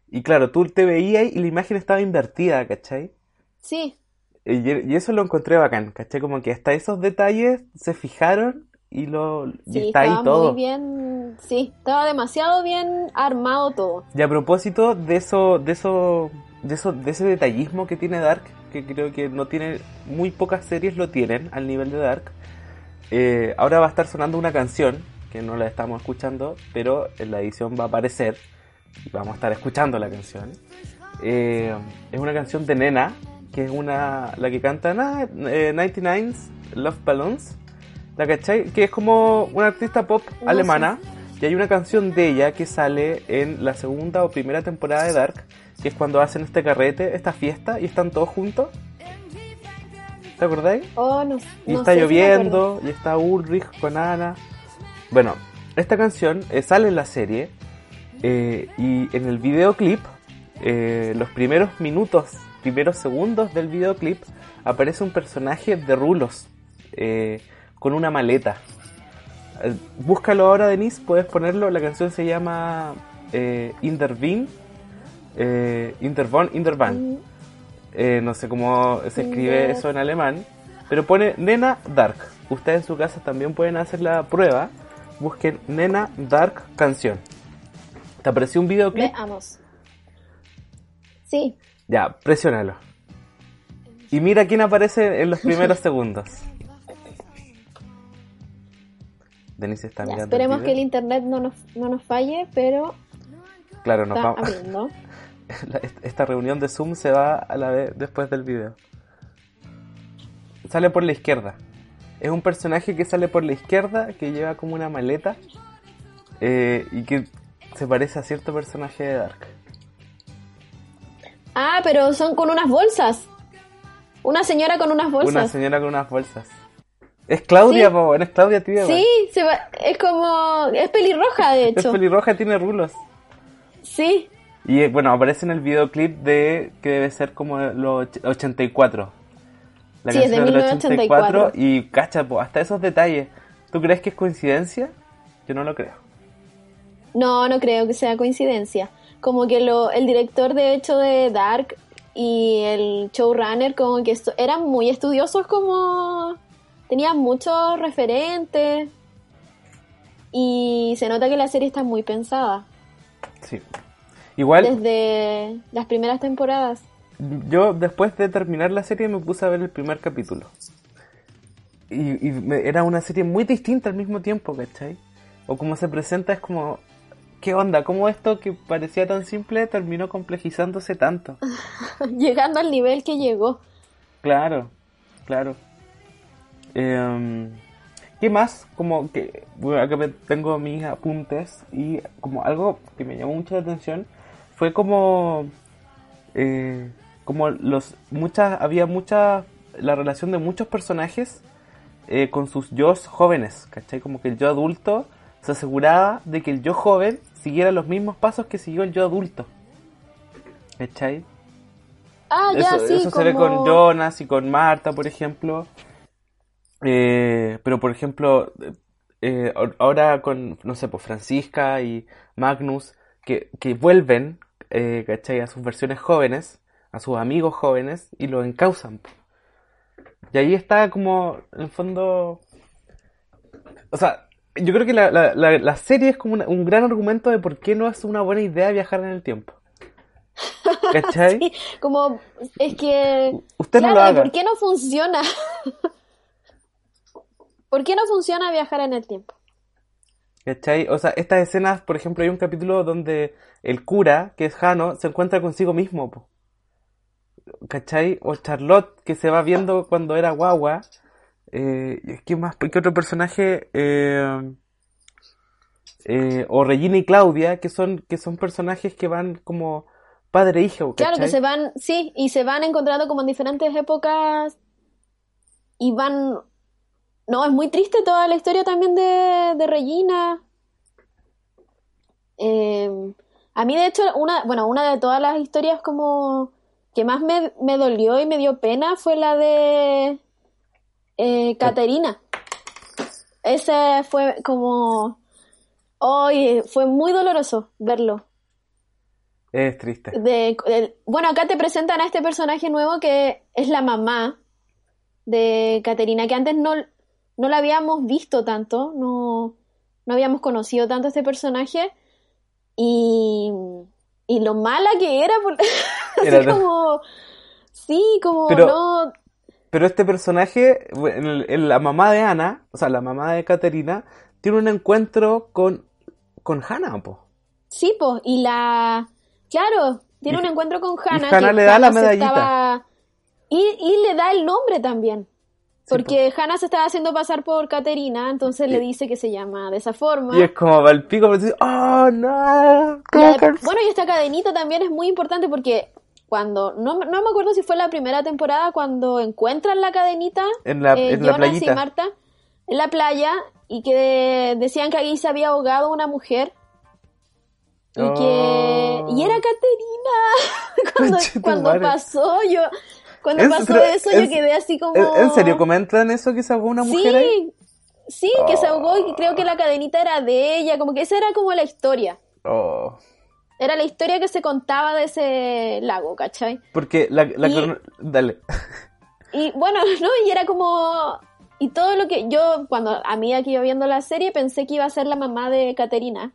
Speaker 1: Y claro, tú te veías y la imagen estaba invertida, ¿cachai?
Speaker 2: Sí,
Speaker 1: Y, y eso lo encontré bacán, ¿cachai? Como que hasta esos detalles se fijaron y lo y
Speaker 2: sí,
Speaker 1: está ahí
Speaker 2: estaba
Speaker 1: todo.
Speaker 2: muy bien, sí, estaba demasiado bien armado todo.
Speaker 1: Y a propósito de eso, de eso, de eso, de ese detallismo que tiene Dark, que creo que no tiene, muy pocas series lo tienen al nivel de Dark. eh, ahora va a estar sonando una canción que no la estamos escuchando, pero en la edición va a aparecer y vamos a estar escuchando la canción. Eh, es una canción de Nena, que es una la que canta eh, 99's Love Balloons, ¿la cachai? Que es como una artista pop
Speaker 2: No
Speaker 1: alemana. Y hay una canción de ella que sale en la segunda o primera temporada de Dark, que es cuando hacen este carrete, esta fiesta, y están todos juntos. ¿Te acordáis?
Speaker 2: Oh, no,
Speaker 1: Y
Speaker 2: no
Speaker 1: está
Speaker 2: sé
Speaker 1: lloviendo, y está Ulrich con Ana. Bueno, esta canción eh, sale en la serie, eh, y en el videoclip, eh, los primeros minutos, primeros segundos del videoclip, aparece un personaje de rulos, eh, con una maleta. Eh, Búscalo ahora, Denise, puedes ponerlo. La canción se llama eh, Intervene. Eh, Intervon, Intervan. Eh, no sé cómo se escribe eso en alemán, pero pone Nena Dark. Ustedes en su casa también pueden hacer la prueba. Busquen Nena Dark canción. ¿Te apareció un videoclip?
Speaker 2: Veamos. Sí,
Speaker 1: Ya, presiónalo. Y mira quién aparece en los primeros segundos. Denise está
Speaker 2: ya,
Speaker 1: mirando.
Speaker 2: esperemos que el internet no nos, no nos falle, pero
Speaker 1: Claro, nos vamos.
Speaker 2: abriendo.
Speaker 1: Esta reunión de Zoom se va a la vez después del video. Sale por la izquierda. Es un personaje que sale por la izquierda, que lleva como una maleta eh, y que se parece a cierto personaje de Dark.
Speaker 2: Ah, pero son con unas bolsas. Una señora con unas
Speaker 1: Una
Speaker 2: bolsas.
Speaker 1: señora con unas bolsas. Es Claudia,
Speaker 2: Sí.
Speaker 1: po, es Claudia Tía.
Speaker 2: Sí, se va- es como... Es pelirroja, de
Speaker 1: Es
Speaker 2: hecho.
Speaker 1: pelirroja, tiene rulos.
Speaker 2: Sí,
Speaker 1: Y eh, bueno, aparece en el videoclip de que debe ser como los och- 84. La
Speaker 2: Sí, es de
Speaker 1: canción del
Speaker 2: 1984.
Speaker 1: Y cacha, po, hasta esos detalles. ¿Tú crees que es coincidencia? Yo no lo creo.
Speaker 2: no, no creo que sea coincidencia. Como que lo, el director, de hecho, de Dark y el showrunner, como que esto- eran muy estudiosos, como... Tenían muchos referentes. Y se nota que la serie está muy pensada.
Speaker 1: Sí. Igual,
Speaker 2: Desde las primeras temporadas.
Speaker 1: yo después de terminar la serie me puse a ver el primer capítulo. Y, y me- era una serie muy distinta al mismo tiempo, ¿cachai? O como se presenta es como... ¿Qué onda? ¿Cómo esto que parecía tan simple terminó complejizándose tanto?
Speaker 2: Llegando al nivel que llegó.
Speaker 1: Claro, claro. Em, ¿Qué más? Como que bueno, acá tengo mis apuntes y como algo que me llamó mucho la atención fue como eh, como los muchas había mucha la relación de muchos personajes eh, con sus yo jóvenes, ¿cachai? Como que el yo adulto se aseguraba de que el yo joven siguiera los mismos pasos que siguió el yo adulto, ¿cachai?
Speaker 2: Ah, ya,
Speaker 1: Eso,
Speaker 2: sí,
Speaker 1: eso
Speaker 2: como...
Speaker 1: se ve con Jonas y con Marta, por ejemplo. Eh, pero, por ejemplo, eh, ahor- ahora con, no sé, pues Francisca y Magnus, que, que vuelven, eh, ¿cachai? A sus versiones jóvenes, a sus amigos jóvenes, y los encausan. Y ahí está como, en el fondo... O sea, yo creo que la, la, la, la serie es como una- un gran argumento de por qué no es una buena idea viajar en el tiempo. ¿Cachai?
Speaker 2: Sí, como, es que...
Speaker 1: Usted no
Speaker 2: claro,
Speaker 1: lo
Speaker 2: ¿y
Speaker 1: haga.
Speaker 2: ¿por qué no funciona? ¿Por qué no funciona viajar en el tiempo?
Speaker 1: ¿Cachai? O sea, estas escenas, por ejemplo, hay un capítulo donde el cura, que es Jano, se encuentra consigo mismo, po. ¿Cachai? O Charlotte, que se va viendo cuando era guagua. Eh, ¿Qué más? ¿Qué otro personaje? Eh, eh, o Regina y Claudia, que son, que son personajes que van como padre e hijo,
Speaker 2: Claro, que se van, sí, y se van encontrando como en diferentes épocas y van... No, es muy triste toda la historia también de, de Regina. Eh, a mí, de hecho, una, bueno, una de todas las historias como que más me, me dolió y me dio pena fue la de eh, Caterina. Ese fue como... Oye, fue muy doloroso verlo.
Speaker 1: Es triste.
Speaker 2: De, bueno, acá te presentan a este personaje nuevo que es la mamá de Caterina, que antes no, no la habíamos visto tanto, no, no habíamos conocido tanto a este personaje. Y, y lo mala que era, por- así como, sí, como
Speaker 1: Pero-
Speaker 2: no,
Speaker 1: Pero este personaje, bueno, el- el- la mamá de Ana, o sea, la mamá de Caterina, tiene un encuentro con, con Hannah, po.
Speaker 2: Sí, pues, y la... Claro, tiene
Speaker 1: Y-
Speaker 2: un encuentro con
Speaker 1: y
Speaker 2: Hannah.
Speaker 1: Hannah
Speaker 2: que
Speaker 1: le da la
Speaker 2: Hannah
Speaker 1: medallita.
Speaker 2: estaba- Y, y le da el nombre también. Porque Hannah se estaba haciendo pasar por Caterina, entonces le dice que se llama de esa forma.
Speaker 1: Y es como va el pico, pero dice, oh no.
Speaker 2: Y
Speaker 1: ¿cómo
Speaker 2: ade-
Speaker 1: que-?"
Speaker 2: bueno, y esta cadenita también es muy importante porque cuando, no, no me acuerdo si fue la primera temporada, cuando encuentran la cadenita,
Speaker 1: En la-
Speaker 2: eh,
Speaker 1: en la playita.
Speaker 2: y Marta, en la playa, y que decían que ahí se había ahogado una mujer. Y que.
Speaker 1: Oh.
Speaker 2: Y era Caterina. cuando cuando pasó, yo. Cuando pasó eso, yo quedé así como.
Speaker 1: ¿En, serio comentan eso que se ahogó una mujer ahí?
Speaker 2: Sí, sí, que se ahogó y
Speaker 1: Oh.
Speaker 2: creo que la cadenita era de ella, como que esa era como la historia.
Speaker 1: Oh.
Speaker 2: Era la historia que se contaba de ese lago, ¿cachai?
Speaker 1: Porque la, la
Speaker 2: Y-
Speaker 1: crono- Dale.
Speaker 2: Y bueno, ¿no? Y era como... Y todo lo que yo, cuando a mí aquí yo viendo la serie, pensé que iba a ser la mamá de Caterina.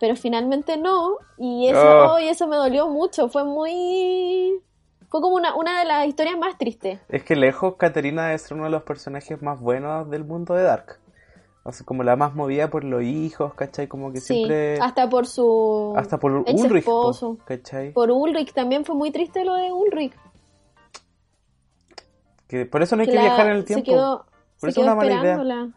Speaker 2: Pero finalmente no. Y eso,
Speaker 1: Oh.
Speaker 2: oh, y eso me dolió mucho. Fue muy... Fue como una, una de las historias más tristes.
Speaker 1: Es que lejos Caterina ser uno de los personajes más buenos del mundo de Dark. O sea, como la más movida por los hijos, ¿cachai? Como que
Speaker 2: Sí,
Speaker 1: siempre...
Speaker 2: hasta por su
Speaker 1: hasta por Ulrich, po,
Speaker 2: esposo.
Speaker 1: ¿cachai?
Speaker 2: Por Ulrich también fue muy triste lo de Ulrich.
Speaker 1: Que por eso no hay que,
Speaker 2: la-
Speaker 1: viajar en el
Speaker 2: Se
Speaker 1: tiempo.
Speaker 2: quedó,
Speaker 1: Por
Speaker 2: se
Speaker 1: eso es una mala idea.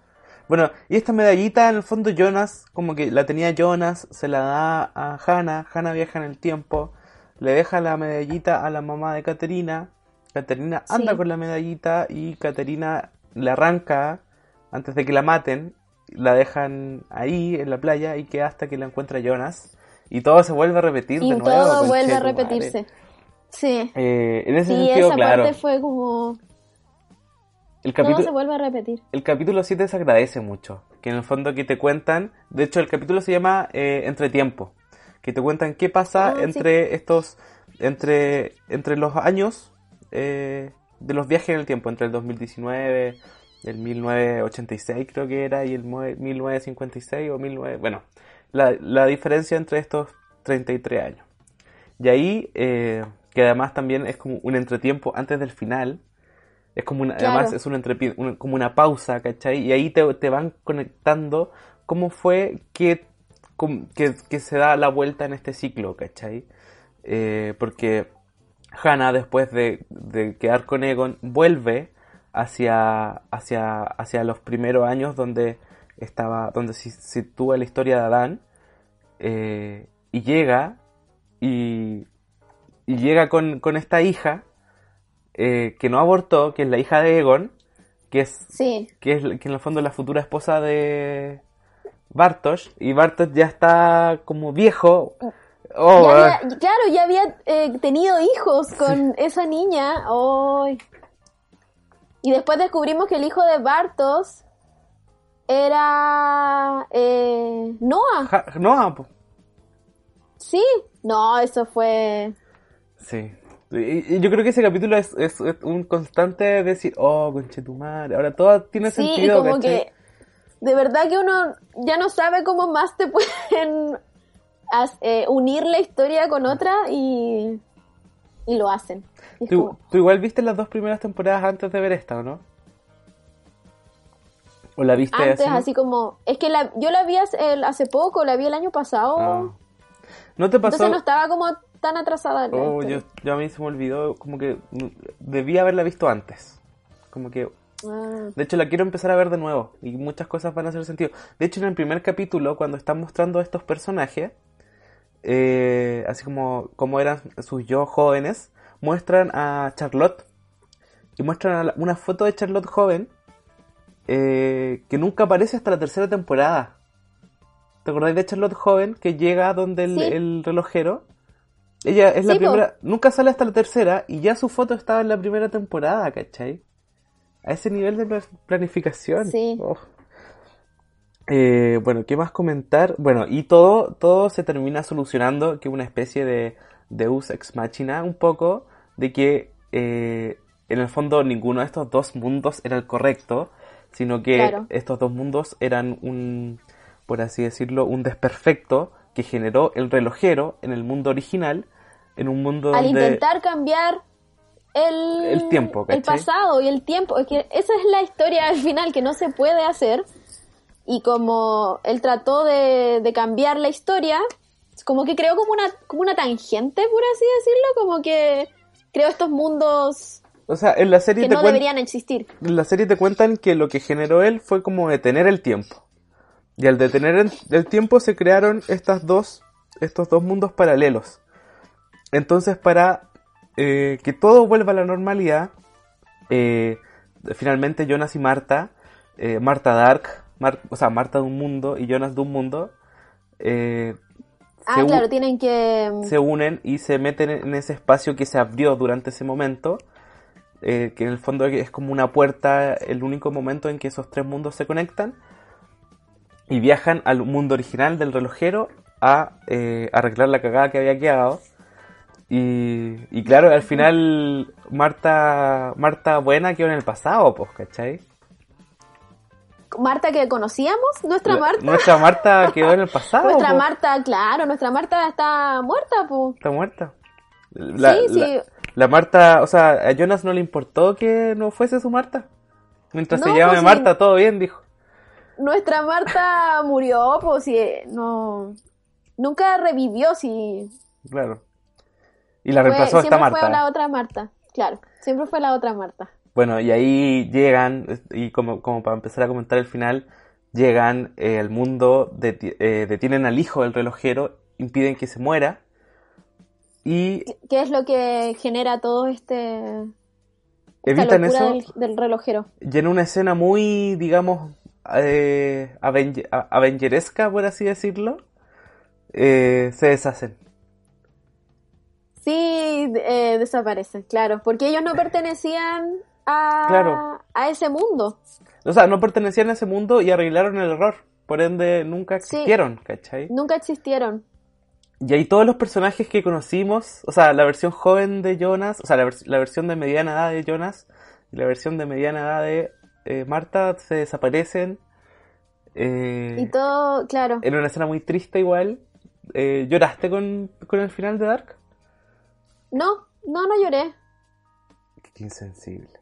Speaker 1: Bueno, y esta medallita en el fondo Jonas, como que la tenía Jonas, se la da a Hannah, Hannah viaja en el tiempo, le deja la medallita a la mamá de Caterina, Caterina anda
Speaker 2: Sí.
Speaker 1: con la medallita y Caterina la arranca antes de que la maten, la dejan ahí en la playa y que hasta que la encuentra Jonas y todo se vuelve a repetir
Speaker 2: Y
Speaker 1: de nuevo.
Speaker 2: todo vuelve a repetirse. Sí.
Speaker 1: Eh, en ese
Speaker 2: Sí,
Speaker 1: sentido,
Speaker 2: esa
Speaker 1: claro,
Speaker 2: parte fue como...
Speaker 1: el
Speaker 2: Todo se
Speaker 1: capítulo,
Speaker 2: vuelve a repetir.
Speaker 1: el capítulo 7 se agradece mucho. Que en el fondo que te cuentan. De hecho, el capítulo se llama eh, Entretiempo. Que te cuentan qué pasa
Speaker 2: Ah, sí.
Speaker 1: entre estos. Entre, entre los años eh, de los viajes en el tiempo. Entre el 2019, el 1986 creo que era, y el mue- 1956 o 19. Bueno, la, la diferencia entre estos 33 años. Y ahí, eh, que además también es como un entretiempo antes del final. Es como una,
Speaker 2: Claro.
Speaker 1: además es un entrepi- un- como una pausa, ¿cachai? Y ahí te, te van conectando cómo fue que, que, que se da la vuelta en este ciclo, ¿cachai? Eh, porque Hannah, después de, de quedar con Egon, vuelve hacia, hacia, hacia los primeros años donde estaba, donde se sitúa la historia de Adán, eh, y llega, y, y llega con, con esta hija, eh, que no abortó, que es la hija de Egon, que es,
Speaker 2: Sí.
Speaker 1: que es que en el fondo es la futura esposa de Bartosz, y Bartosz ya está como viejo. Oh,
Speaker 2: Ya
Speaker 1: ah.
Speaker 2: había- claro, ya había eh, tenido hijos con esa niña. Ay. Y después descubrimos que el hijo de Bartos era eh, Noah.
Speaker 1: Ja- no, po.
Speaker 2: Sí. No, eso fue...
Speaker 1: Sí. Y, y yo creo que ese capítulo es, es- es un constante decir, oh, conchetumare, ahora todo tiene
Speaker 2: Sí, y
Speaker 1: sentido,
Speaker 2: como
Speaker 1: ¿cachai?
Speaker 2: que de verdad que uno ya no sabe cómo más te pueden as- eh, unir la historia con otra y, y lo hacen. Y
Speaker 1: ¿Tú,
Speaker 2: como-
Speaker 1: tú igual viste las dos primeras temporadas antes de ver esta, ¿o no? ¿O la viste
Speaker 2: antes,
Speaker 1: así?
Speaker 2: así como... Es que la, yo la vi hace, poco, la vi el año pasado.
Speaker 1: Ah. ¿No te pasó?
Speaker 2: Entonces no estaba como tan atrasada.
Speaker 1: Oh, yo, yo a mí se me olvidó, como que mm, debí haberla visto antes. Como que,
Speaker 2: Ah,
Speaker 1: de hecho la quiero empezar a ver de nuevo y muchas cosas van a hacer sentido. De hecho en el primer capítulo, cuando están mostrando a estos personajes, eh, así como, como eran sus yo jóvenes, muestran a Charlotte y muestran una foto de Charlotte joven eh, que nunca aparece hasta la tercera temporada. ¿Te acordáis de Charlotte joven que llega donde el,
Speaker 2: Sí.
Speaker 1: el relojero? Ella es la
Speaker 2: Sí, po.
Speaker 1: primera, nunca sale hasta la tercera y ya su foto estaba en la primera temporada, ¿cachai? A ese nivel de pla- planificación.
Speaker 2: Sí.
Speaker 1: Oh. Eh, bueno, ¿qué más comentar? Bueno, y todo, todo se termina solucionando que una especie de Deus ex machina, un poco, de que eh, en el fondo ninguno de estos dos mundos era el correcto, sino que
Speaker 2: Claro.
Speaker 1: estos dos mundos eran un, por así decirlo, un desperfecto que generó el relojero en el mundo original, en un mundo
Speaker 2: Al
Speaker 1: donde...
Speaker 2: intentar cambiar el,
Speaker 1: El tiempo,
Speaker 2: el pasado y el tiempo. Es que esa es la historia al final que no se puede hacer y como él trató de, de cambiar la historia, como que creó como una, como una tangente, por así decirlo, como que creó estos mundos
Speaker 1: O sea, en la serie
Speaker 2: que
Speaker 1: te
Speaker 2: no deberían existir.
Speaker 1: en la serie te cuentan que lo que generó él fue como detener el tiempo. Y al detener el, el tiempo se crearon estas dos, estos dos mundos paralelos. Entonces para eh, que todo vuelva a la normalidad, eh, finalmente Jonas y Marta, eh, Marta Dark, Mar- o sea, Marta de un mundo y Jonas de un mundo, eh,
Speaker 2: Ah,
Speaker 1: se
Speaker 2: claro, tienen que...
Speaker 1: se unen y se meten en ese espacio que se abrió durante ese momento, que en el fondo es como una puerta, el único momento en que esos tres mundos se conectan, y viajan al mundo original del relojero a arreglar la cagada que había quedado. Y, y claro, al final Marta, Marta Buena quedó en el pasado, pues, ¿cachai?
Speaker 2: Marta que conocíamos, nuestra Marta.
Speaker 1: Nuestra Marta quedó en el pasado.
Speaker 2: Nuestra
Speaker 1: po.
Speaker 2: Marta, claro, nuestra Marta está muerta, pues.
Speaker 1: Está muerta. La,
Speaker 2: Sí, sí.
Speaker 1: la- Marta, o sea, a Jonas no le importó que no fuese su Marta. Mientras
Speaker 2: No,
Speaker 1: se llame
Speaker 2: pues sí.
Speaker 1: Marta, todo bien, dijo.
Speaker 2: Nuestra Marta murió, pues sí, no... Nunca revivió, sí.
Speaker 1: Claro. Y la
Speaker 2: Fue-
Speaker 1: reemplazó esta
Speaker 2: siempre
Speaker 1: Marta.
Speaker 2: fue la otra Marta, claro. Siempre fue la otra Marta.
Speaker 1: Bueno, y ahí llegan, y como, como para empezar a comentar el final, llegan eh, al mundo, eh, detienen al hijo del relojero, impiden que se muera. Y
Speaker 2: ¿Qué es lo que genera todo este...
Speaker 1: Evitan eso.
Speaker 2: del, del relojero.
Speaker 1: Y en una escena muy, digamos, eh, Aven- a- avengeresca, por así decirlo, eh, se deshacen.
Speaker 2: Sí, eh, desaparecen, claro, porque ellos no pertenecían a,
Speaker 1: Claro.
Speaker 2: a ese mundo.
Speaker 1: O sea, no pertenecían a ese mundo y arreglaron el error. Por ende, nunca
Speaker 2: Sí.
Speaker 1: existieron, ¿cachai?
Speaker 2: Nunca existieron.
Speaker 1: Y ahí todos los personajes que conocimos, o sea, la versión joven de Jonas, o sea, la, vers- la versión de mediana edad de Jonas y la versión de mediana edad de eh, Marta se desaparecen. eh,
Speaker 2: Y todo, claro.
Speaker 1: en una escena muy triste igual. Eh, ¿Lloraste con, con el final de Dark?
Speaker 2: No, no, no lloré.
Speaker 1: Qué insensible.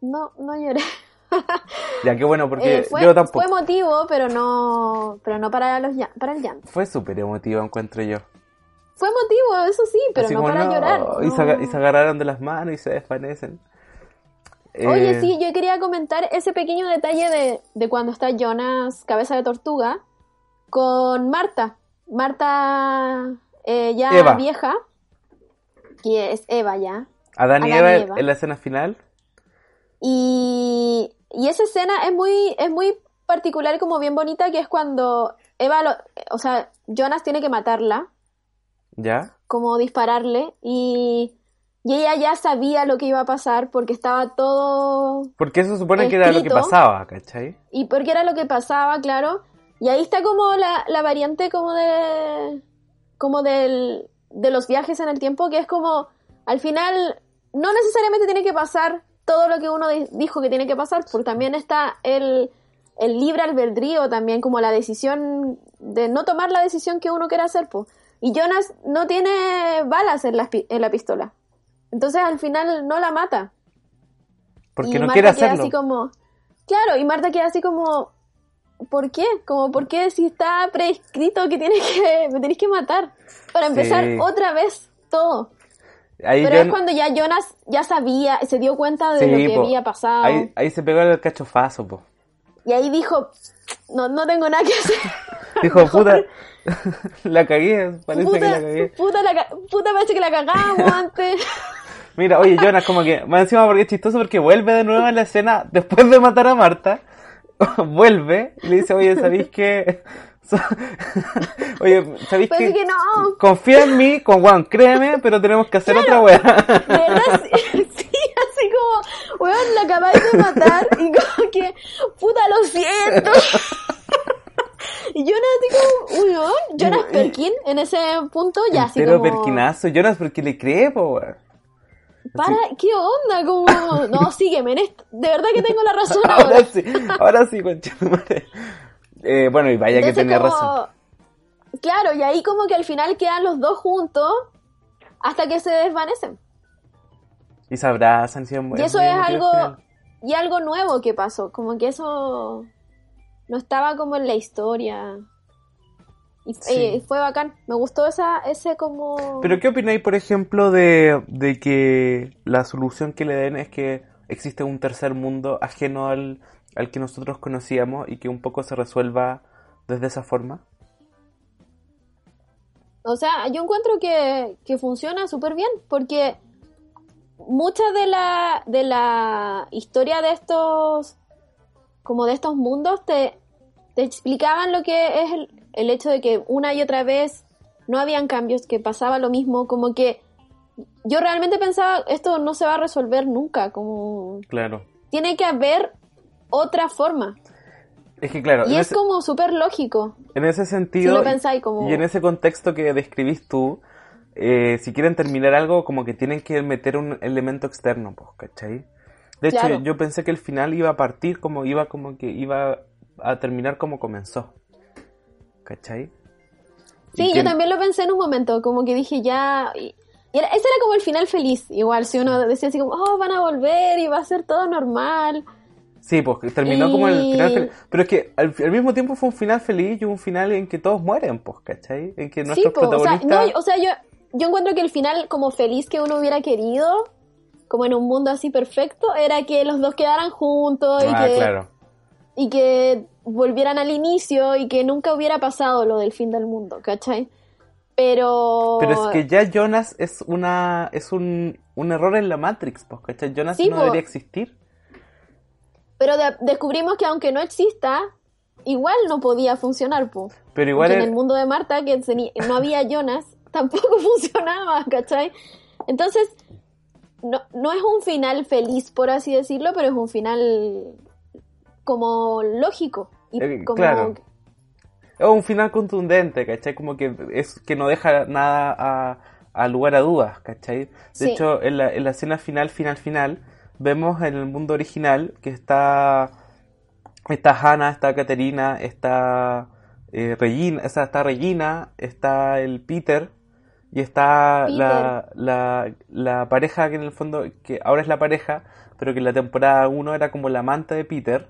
Speaker 2: No, no lloré.
Speaker 1: Ya, qué bueno, porque
Speaker 2: Eh, fue,
Speaker 1: yo tampoco.
Speaker 2: fue emotivo, pero no, pero no para los para el llanto.
Speaker 1: Fue súper emotivo, encuentro yo.
Speaker 2: Fue emotivo, eso sí, pero
Speaker 1: Así
Speaker 2: no para
Speaker 1: no,
Speaker 2: llorar.
Speaker 1: Y, se,
Speaker 2: no.
Speaker 1: aga- y se agarraron de las manos y se desvanecen.
Speaker 2: Oye,
Speaker 1: Eh,
Speaker 2: sí, yo quería comentar ese pequeño detalle de, de cuando está Jonas, cabeza de tortuga, con Marta. Marta eh, ya
Speaker 1: Eva.
Speaker 2: vieja, que es Eva ya.
Speaker 1: Adán y
Speaker 2: Adán y
Speaker 1: Eva
Speaker 2: Eva.
Speaker 1: en la escena final.
Speaker 2: Y, y esa escena es muy, es muy particular y como bien bonita, que es cuando Eva, lo- o sea, Jonas tiene que matarla,
Speaker 1: ¿Ya?
Speaker 2: como dispararle, y, y ella ya sabía lo que iba a pasar porque estaba todo
Speaker 1: Porque eso supone que era lo que pasaba, ¿cachai?
Speaker 2: Y porque era lo que pasaba, claro. Y ahí está como la, la variante como de. como del, de los viajes en el tiempo, que es como. Al final, no necesariamente tiene que pasar todo lo que uno di- dijo que tiene que pasar, porque también está el, el libre albedrío también, como la decisión de no tomar la decisión que uno quiere hacer, pues. Y Jonas no tiene balas en la, en la pistola. Entonces al final no la mata.
Speaker 1: Porque
Speaker 2: y
Speaker 1: no
Speaker 2: Marta
Speaker 1: quiere
Speaker 2: queda
Speaker 1: hacerlo.
Speaker 2: así como, claro, y Marta queda así como, ¿por qué? Como, ¿por qué si está prescrito que tienes que, me tenés que matar? Para empezar
Speaker 1: Sí.
Speaker 2: otra vez todo.
Speaker 1: Ahí
Speaker 2: Pero es cuando ya Jonas ya sabía, se dio cuenta de
Speaker 1: Sí,
Speaker 2: lo que
Speaker 1: po.
Speaker 2: había pasado.
Speaker 1: ahí, ahí se pegó el cachofazo, po.
Speaker 2: Y ahí dijo, no, no tengo nada que hacer.
Speaker 1: Dijo, puta, la cagué, parece
Speaker 2: puta,
Speaker 1: que la cagué.
Speaker 2: puta, la puta, parece que la cagamos antes.
Speaker 1: Mira, oye, Jonas, como que, más encima porque es chistoso porque vuelve de nuevo a la escena después de matar a Marta. vuelve y le dice, oye, ¿sabéis que...? so- oye, ¿sabéis
Speaker 2: Parece
Speaker 1: que...
Speaker 2: que no.
Speaker 1: Confía en mí, con Juan, créeme, pero tenemos que hacer otra weá.
Speaker 2: De verdad, sí, sí, así como, weón, la acabáis de matar y como que, puta, lo siento. Y Jonas así como, weón, Jonas Perkin en ese punto ya así como,
Speaker 1: perquinazo. Jonas, porque le cree, po, weón.
Speaker 2: Para, ¿qué onda? Como, no, sígueme, en esto. de verdad que tengo la razón ahora.
Speaker 1: Ahora sí, ahora sí. Eh, bueno, y vaya que tenía
Speaker 2: como-
Speaker 1: razón.
Speaker 2: Claro, y ahí como que al final quedan los dos juntos hasta que se desvanecen.
Speaker 1: Y se abrazan, sí,
Speaker 2: Y eso es algo, y algo nuevo que pasó, como que eso, no estaba como en la historia. Y
Speaker 1: Sí.
Speaker 2: eh, fue bacán. Me gustó esa, ese como...
Speaker 1: Pero ¿qué opináis, por ejemplo, de, de que la solución que le den es que existe un tercer mundo ajeno al, al que nosotros conocíamos y que un poco se resuelva desde esa forma?
Speaker 2: O sea, yo encuentro que, que funciona súper bien, porque mucha de la, de la historia de estos, como de estos mundos, te, te explicaban lo que es el, el hecho de que una y otra vez no habían cambios, que pasaba lo mismo, como que yo realmente pensaba, esto no se va a resolver nunca, como
Speaker 1: Claro.
Speaker 2: tiene que haber otra forma.
Speaker 1: Es que claro,
Speaker 2: Y es
Speaker 1: ese,
Speaker 2: como súper lógico.
Speaker 1: en ese sentido
Speaker 2: Si lo pensáis como-
Speaker 1: y en ese contexto que describís tú, eh, si quieren terminar algo, como que tienen que meter un elemento externo, pues, ¿cachai? De hecho,
Speaker 2: Claro.
Speaker 1: yo pensé que el final iba a partir como iba, como que iba a terminar como comenzó. ¿Cachai?
Speaker 2: Sí, yo también lo pensé en un momento, como que dije ya... Y, era- ese era como el final feliz, igual, si uno decía así como, oh, van a volver y va a ser todo normal.
Speaker 1: Sí, pues terminó como el final feliz. Pero es que al, al mismo tiempo fue un final feliz y un final en que todos mueren, pues, ¿cachai? En que
Speaker 2: Sí,
Speaker 1: nuestros
Speaker 2: po, o sea,
Speaker 1: protagonistas...
Speaker 2: no, o sea, yo, yo encuentro que el final como feliz que uno hubiera querido, como en un mundo así perfecto, era que los dos quedaran juntos y,
Speaker 1: ah,
Speaker 2: que,
Speaker 1: claro.
Speaker 2: y que volvieran al inicio y que nunca hubiera pasado lo del fin del mundo, ¿cachai? Pero...
Speaker 1: Pero es que ya Jonas es una es un, un error en la Matrix, pues, ¿cachai? Jonas
Speaker 2: Sí,
Speaker 1: no debería existir.
Speaker 2: Pero de- descubrimos que aunque no exista, igual no podía funcionar, po.
Speaker 1: Pero igual
Speaker 2: en el mundo de Marta, que no había Jonas, tampoco funcionaba, ¿cachai? Entonces, no, no es un final feliz, por así decirlo, pero es un final como lógico. Y
Speaker 1: Eh,
Speaker 2: como
Speaker 1: claro. es un final contundente, ¿cachai? Como que es que no deja nada a, a lugar a dudas, ¿cachai? De
Speaker 2: Sí.
Speaker 1: hecho, en la, en la escena final, final, final, vemos en el mundo original que está está Hannah, está Caterina, está eh, Regina, o sea, está Regina, está el Peter y está
Speaker 2: Peter.
Speaker 1: la, la, la pareja que en el fondo, que ahora es la pareja, pero que en la temporada 1 era como la amante de Peter.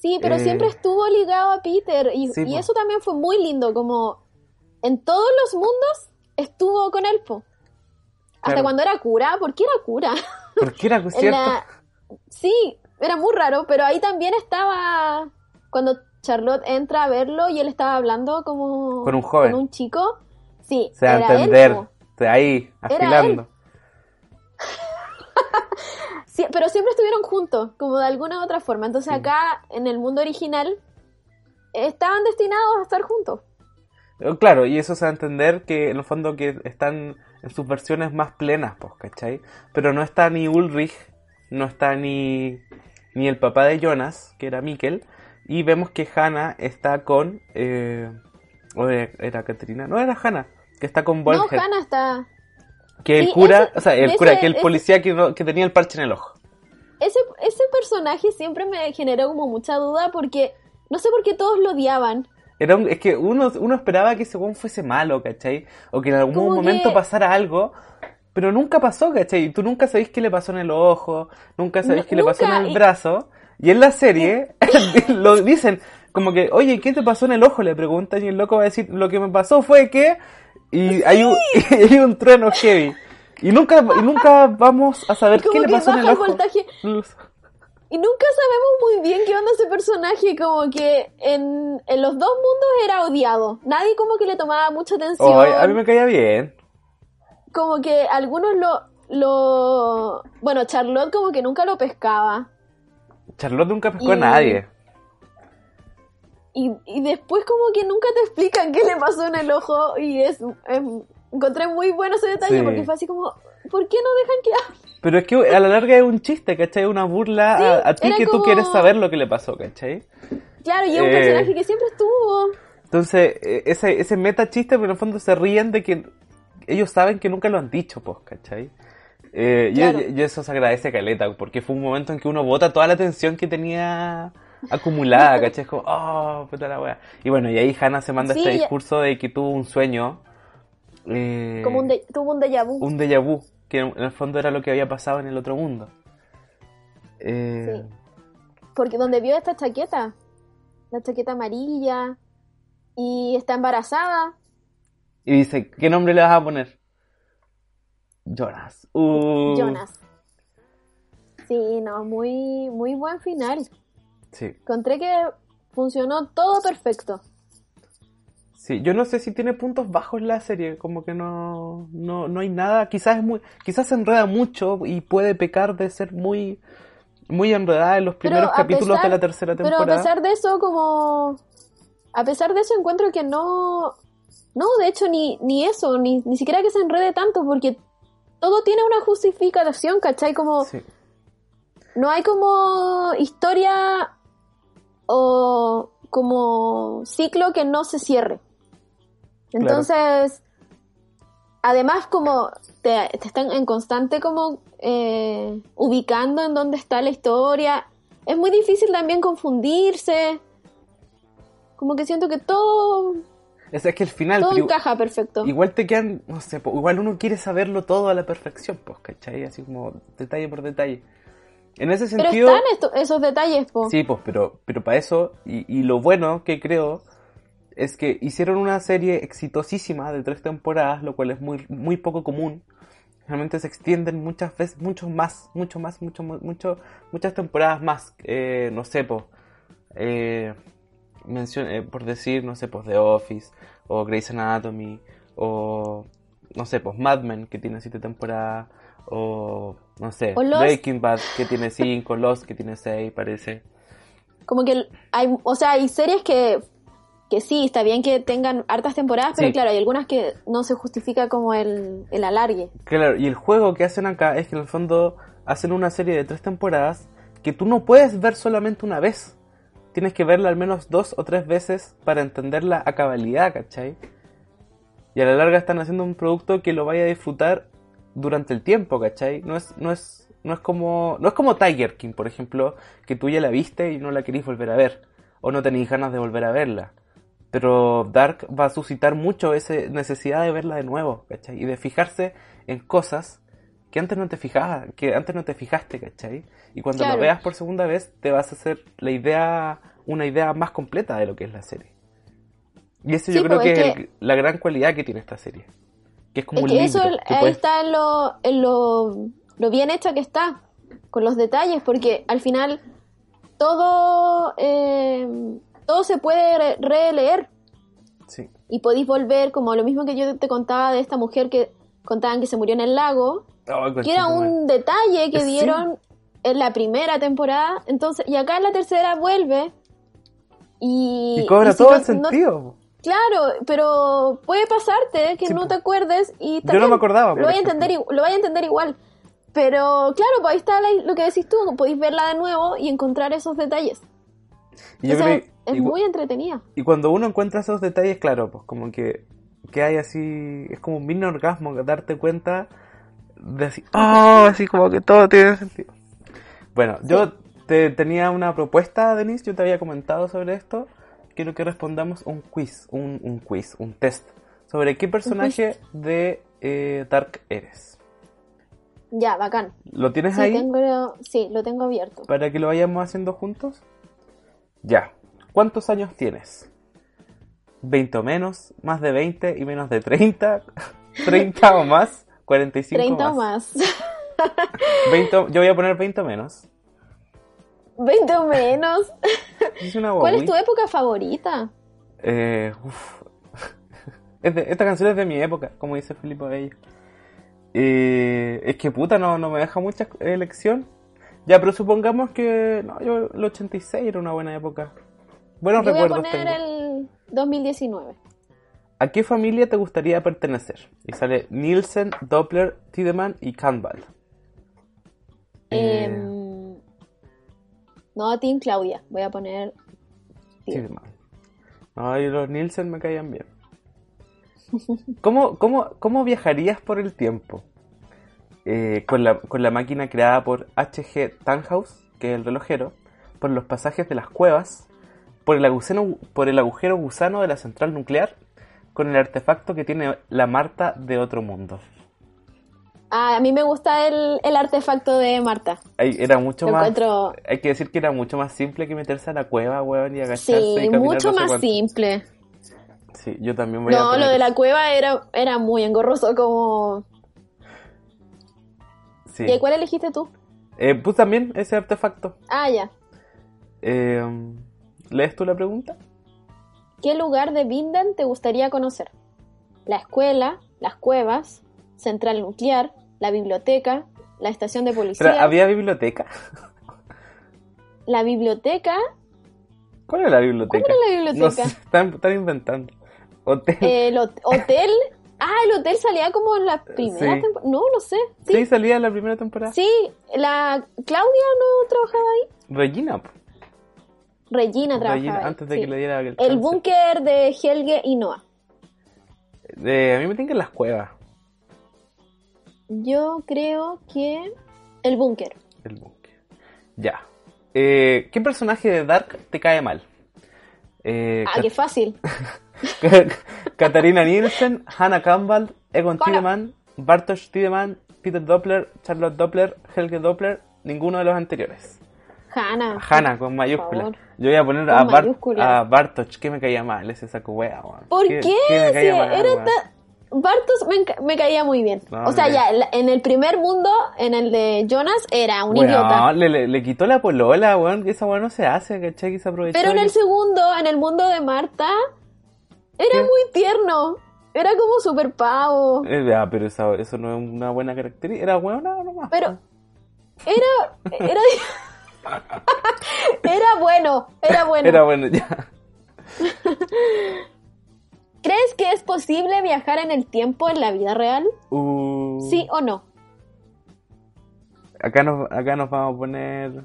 Speaker 2: Sí, pero
Speaker 1: Eh,
Speaker 2: siempre estuvo ligado a Peter y,
Speaker 1: sí,
Speaker 2: y
Speaker 1: po.
Speaker 2: eso también fue muy lindo, como en todos los mundos estuvo con él, po. Hasta
Speaker 1: Claro.
Speaker 2: cuando era cura, ¿por qué era cura?
Speaker 1: Porque era cierto.
Speaker 2: la- Sí, era muy raro, pero ahí también estaba cuando Charlotte entra a verlo y él estaba hablando como
Speaker 1: Con un joven.
Speaker 2: con un chico. Sí,
Speaker 1: Se da a
Speaker 2: era él,
Speaker 1: entender.
Speaker 2: po.
Speaker 1: de ahí,
Speaker 2: Era
Speaker 1: afilando.
Speaker 2: Sí, pero siempre estuvieron juntos, como de alguna u otra forma. Entonces
Speaker 1: Sí.
Speaker 2: acá, en el mundo original, estaban destinados a estar juntos.
Speaker 1: Claro, y eso se da a entender que en el fondo que están en sus versiones más plenas, pues, ¿cachai? Pero no está ni Ulrich, no está ni, ni el papá de Jonas, que era Mikkel, y vemos que Hannah está con... Eh, o era, era Katrina, no era Hannah, que está con
Speaker 2: No,
Speaker 1: Volger,
Speaker 2: Hannah está...
Speaker 1: que el
Speaker 2: sí,
Speaker 1: cura,
Speaker 2: ese-
Speaker 1: o sea, el
Speaker 2: ese-
Speaker 1: cura, que el
Speaker 2: ese-
Speaker 1: policía que, no- que tenía el parche en el ojo.
Speaker 2: Ese, ese personaje siempre me generó como mucha duda porque no sé por qué todos lo odiaban.
Speaker 1: Era un- es que uno, uno esperaba que ese weón fuese malo, ¿cachai? O que en algún
Speaker 2: Como
Speaker 1: momento
Speaker 2: que-
Speaker 1: pasara algo, pero nunca pasó, ¿cachai? Tú nunca sabés qué le pasó en el ojo, nunca sabés qué le pasó en el
Speaker 2: y-
Speaker 1: brazo. Y en la serie lo dicen, como que, oye, ¿qué te pasó en el ojo? Le preguntan y el loco va a decir, lo que me pasó fue que... Y hay, un, hay un trueno heavy. Y nunca, y nunca vamos a saber
Speaker 2: Como
Speaker 1: qué le pasó en el ojo.
Speaker 2: voltaje. Y nunca sabemos muy bien qué onda ese personaje, como que en, en los dos mundos era odiado. Nadie como que le tomaba mucha atención.
Speaker 1: Oh, a mí me caía bien.
Speaker 2: Como que algunos lo, lo... Bueno, Charlotte como que nunca lo pescaba.
Speaker 1: Charlotte nunca pescó a
Speaker 2: Y-
Speaker 1: nadie.
Speaker 2: Y, y después como que nunca te explican qué le pasó en el ojo y es... es- encontré muy bueno ese detalle
Speaker 1: Sí.
Speaker 2: porque fue así como... ¿Por qué no dejan que hable?
Speaker 1: Pero es que a la larga es un chiste, ¿cachai? Una burla
Speaker 2: Sí,
Speaker 1: a, a ti que tú quieres saber lo que le pasó, ¿cachai?
Speaker 2: Claro, y es un
Speaker 1: Eh.
Speaker 2: personaje que siempre estuvo...
Speaker 1: Entonces, eh, ese, ese meta chiste, pero en el fondo se ríen de que ellos saben que nunca lo han dicho, pues, ¿cachai? Eh,
Speaker 2: Claro.
Speaker 1: y, eso se agradece caleta, porque fue un momento en que uno bota toda la tensión que tenía acumulada, ¿cachai? Es como, oh, puta la wea. Y bueno, y ahí Hannah se manda
Speaker 2: Sí,
Speaker 1: este discurso de que tuvo un sueño. eh,
Speaker 2: Como un de- tuvo un déjà vu.
Speaker 1: un déjà vu, que en el fondo era lo que había pasado en el otro mundo. Eh,
Speaker 2: Sí. Porque donde vio esta chaqueta. la chaqueta amarilla y está embarazada.
Speaker 1: Y dice, ¿qué nombre le vas a poner? Jonas. Uh.
Speaker 2: Jonas. Sí, no, muy, muy buen final.
Speaker 1: Sí.
Speaker 2: Encontré que funcionó todo perfecto.
Speaker 1: Sí, yo no sé si tiene puntos bajos la serie, como que no, no, no hay nada, quizás es muy, quizás se enreda mucho y puede pecar de ser muy, muy enredada en los primeros capítulos
Speaker 2: pesar-
Speaker 1: de la tercera temporada.
Speaker 2: Pero a pesar de eso, como... A pesar de eso encuentro que no... No, de hecho, ni, ni eso, ni, ni siquiera que se enrede tanto, porque todo tiene una justificación, ¿cachai? Como...
Speaker 1: Sí.
Speaker 2: no hay como historia o como ciclo que no se cierre. Entonces, además como te, te están en constante como eh, ubicando en dónde está la historia, es muy difícil también confundirse. Como que siento que todo,
Speaker 1: Es, es que el final,
Speaker 2: todo encaja perfecto.
Speaker 1: igual te quedan, no sé, igual uno quiere saberlo todo a la perfección, pues, ¿cachai? Así como detalle por detalle. En ese
Speaker 2: Pero
Speaker 1: sentido...
Speaker 2: están esto- esos detalles, po.
Speaker 1: Sí, pues, pero, pero para eso, y, y lo bueno que creo, es que hicieron una serie exitosísima de tres temporadas, lo cual es muy, muy poco común. Realmente se extienden muchas veces, mucho más, mucho más, mucho, mu- mucho, muchas temporadas más. Eh, no sé, pues, eh, mencion- eh, por decir, no sé, pues, The Office, o Grey's Anatomy, o, no sé, pues, Mad Men, que tiene siete temporadas, o, no sé,
Speaker 2: O Lost.
Speaker 1: Breaking Bad, que tiene cinco, Lost, que tiene seis, parece.
Speaker 2: Como que hay, o sea, hay series que, que sí, está bien que tengan hartas temporadas, pero
Speaker 1: Sí.
Speaker 2: claro, hay algunas que no se justifica como el, el alargue.
Speaker 1: Claro, y el juego que hacen acá es que en el fondo hacen una serie de tres temporadas que tú no puedes ver solamente una vez. Tienes que verla al menos dos o tres veces para entenderla a cabalidad, ¿cachai? Y a la larga están haciendo un producto que lo vaya a disfrutar durante el tiempo, ¿cachai? No es, no es, no es como, no es como Tiger King, por ejemplo, que tú ya la viste y no la querís volver a ver, o no tenéis ganas de volver a verla. Pero Dark va a suscitar mucho esa necesidad de verla de nuevo, ¿cachai? Y de fijarse en cosas que antes no te fijabas, que antes no te fijaste, ¿cachai? Y cuando
Speaker 2: Claro.
Speaker 1: lo veas por segunda vez, te vas a hacer la idea, una idea más completa de lo que es la serie. Y eso yo creo
Speaker 2: pues,
Speaker 1: que
Speaker 2: es
Speaker 1: es el- la gran cualidad que tiene esta serie. Que es como
Speaker 2: Es
Speaker 1: un
Speaker 2: que
Speaker 1: libro.
Speaker 2: eso
Speaker 1: que
Speaker 2: ahí
Speaker 1: puedes-
Speaker 2: está en lo, en lo, lo bien hecha que está, con los detalles, porque al final todo, eh, todo se puede re- releer
Speaker 1: Sí.
Speaker 2: y podéis volver, como lo mismo que yo te contaba de esta mujer que contaban que se murió en el lago,
Speaker 1: Ay,
Speaker 2: que era un detalle que
Speaker 1: Sí.
Speaker 2: dieron en la primera temporada, entonces, y acá en la tercera vuelve y...
Speaker 1: Y cobra
Speaker 2: y si
Speaker 1: todo
Speaker 2: no-
Speaker 1: el
Speaker 2: no-
Speaker 1: sentido.
Speaker 2: Claro, pero puede pasarte que
Speaker 1: Sí,
Speaker 2: no te acuerdes y
Speaker 1: Yo no
Speaker 2: también
Speaker 1: me acordaba,
Speaker 2: Lo a entender, lo vaya a entender igual. Pero claro, pues ahí está lo que decís tú, podéis verla de nuevo y encontrar esos detalles.
Speaker 1: Y yo
Speaker 2: Entonces,
Speaker 1: creo-
Speaker 2: es
Speaker 1: y
Speaker 2: muy entretenida.
Speaker 1: Y cuando uno encuentra esos detalles, claro, pues como que, que hay así, es como un mini orgasmo, darte cuenta de así, oh, así como que todo tiene sentido. Bueno, yo te tenía una propuesta, Denise, yo te había comentado sobre esto. Quiero que respondamos un quiz, un, un quiz, un test, sobre qué personaje de eh, Dark eres.
Speaker 2: Ya, bacán.
Speaker 1: ¿Lo tienes
Speaker 2: Sí,
Speaker 1: ahí
Speaker 2: tengo, sí, lo tengo abierto.
Speaker 1: para que lo vayamos haciendo juntos? Ya. ¿Cuántos años tienes? ¿20 o menos? ¿Más de 20 y menos de 30? ¿30 o más? ¿45
Speaker 2: 30
Speaker 1: más?
Speaker 2: o más.
Speaker 1: 20 o- yo voy a poner 20 o menos.
Speaker 2: 20 o menos.
Speaker 1: Es una
Speaker 2: ¿Cuál es tu época favorita?
Speaker 1: Eh, uf. Es de- esta canción es de mi época, como dice Felipe Bello. Eh, es que puta, no, no me deja mucha elección. Ya, pero supongamos que. No, yo el 86 era una buena época. Buenos
Speaker 2: Yo voy a
Speaker 1: recuerdos
Speaker 2: poner
Speaker 1: tengo.
Speaker 2: el 2019.
Speaker 1: ¿A qué familia te gustaría pertenecer? Y sale Nielsen, Doppler, Tiedemann y Campbell. Eh,
Speaker 2: Em, no, Team Claudia. Voy a poner...
Speaker 1: Tiedemann. No, y los Nielsen me caían bien. ¿Cómo, cómo, cómo viajarías por el tiempo? Eh, con, la, con la máquina creada por H.G. Tannhaus, que es el relojero, por los pasajes de las cuevas, por el, por el agujero gusano de la central nuclear, con el artefacto que tiene la Marta de otro mundo.
Speaker 2: Ah, a mí me gusta el, el artefacto de Marta.
Speaker 1: Ay, era mucho
Speaker 2: Lo
Speaker 1: más.
Speaker 2: encuentro-
Speaker 1: Hay que decir que era mucho más simple que meterse a la cueva, weón, y agacharse. y
Speaker 2: Sí,
Speaker 1: caminar
Speaker 2: mucho
Speaker 1: no sé
Speaker 2: más
Speaker 1: cuánto.
Speaker 2: simple.
Speaker 1: Sí, yo también voy a.
Speaker 2: No, lo de la cueva era, era muy engorroso, como...
Speaker 1: Sí.
Speaker 2: ¿Y cuál elegiste tú?
Speaker 1: Eh, pues también ese artefacto.
Speaker 2: Ah, ya.
Speaker 1: Eh, ¿Lees tú la pregunta?
Speaker 2: ¿Qué lugar de Vinden te gustaría conocer? La escuela, las cuevas, central nuclear, la biblioteca, la estación de policía,
Speaker 1: Pero, ¿Había biblioteca?
Speaker 2: la biblioteca.
Speaker 1: ¿Cuál era la biblioteca?
Speaker 2: ¿Cuál era la biblioteca?
Speaker 1: No están, están inventando. Hotel.
Speaker 2: El hot- hotel. Ah, el hotel salía como en la primera
Speaker 1: Sí.
Speaker 2: temporada. No, no sé.
Speaker 1: sí.
Speaker 2: Sí,
Speaker 1: salía en la primera temporada.
Speaker 2: sí, la Claudia no trabajaba ahí.
Speaker 1: Regina.
Speaker 2: Regina trabajaba
Speaker 1: Regina,
Speaker 2: ahí,
Speaker 1: antes de
Speaker 2: sí.
Speaker 1: que le diera el
Speaker 2: El búnker de Helge y Noah.
Speaker 1: Eh, a mí me tienen que las cuevas.
Speaker 2: Yo creo que el búnker.
Speaker 1: El búnker. Ya. Eh, ¿Qué personaje de Dark te cae mal? Eh,
Speaker 2: Ah,
Speaker 1: Kat-
Speaker 2: qué fácil.
Speaker 1: Katarina Nielsen, Hannah Campbell, Egon. Tiedemann, Bartosz Tiedemann, Peter Doppler, Charlotte Doppler, Helge Doppler, ninguno de los anteriores.
Speaker 2: Hannah.
Speaker 1: Hannah con mayúscula. Yo voy a poner a, Bart,
Speaker 2: mayúscula.
Speaker 1: a Bartosz, que me caía mal ese saco wea.
Speaker 2: ¿Por qué?
Speaker 1: me
Speaker 2: Si
Speaker 1: caía mal,
Speaker 2: era ta- Bartos me, caía muy bien. O sea, ya en el primer mundo, en el de Jonas, era un idiota.
Speaker 1: Le, le, le quitó la polola, weón, que esa weón no se hace, ¿cachai? Que se aprovechó.
Speaker 2: Pero en
Speaker 1: y-
Speaker 2: el segundo, en el mundo de Marta, era
Speaker 1: ¿Qué?
Speaker 2: muy tierno. Era como super pavo.
Speaker 1: Eh, ya, pero esa- eso no es una buena característica. Era weona nomás.
Speaker 2: Pero era. Era. era bueno. Era bueno.
Speaker 1: Era bueno, ya.
Speaker 2: ¿Crees que es posible viajar en el tiempo en la vida real?
Speaker 1: Uh,
Speaker 2: ¿Sí o no?
Speaker 1: Acá nos, acá nos vamos a poner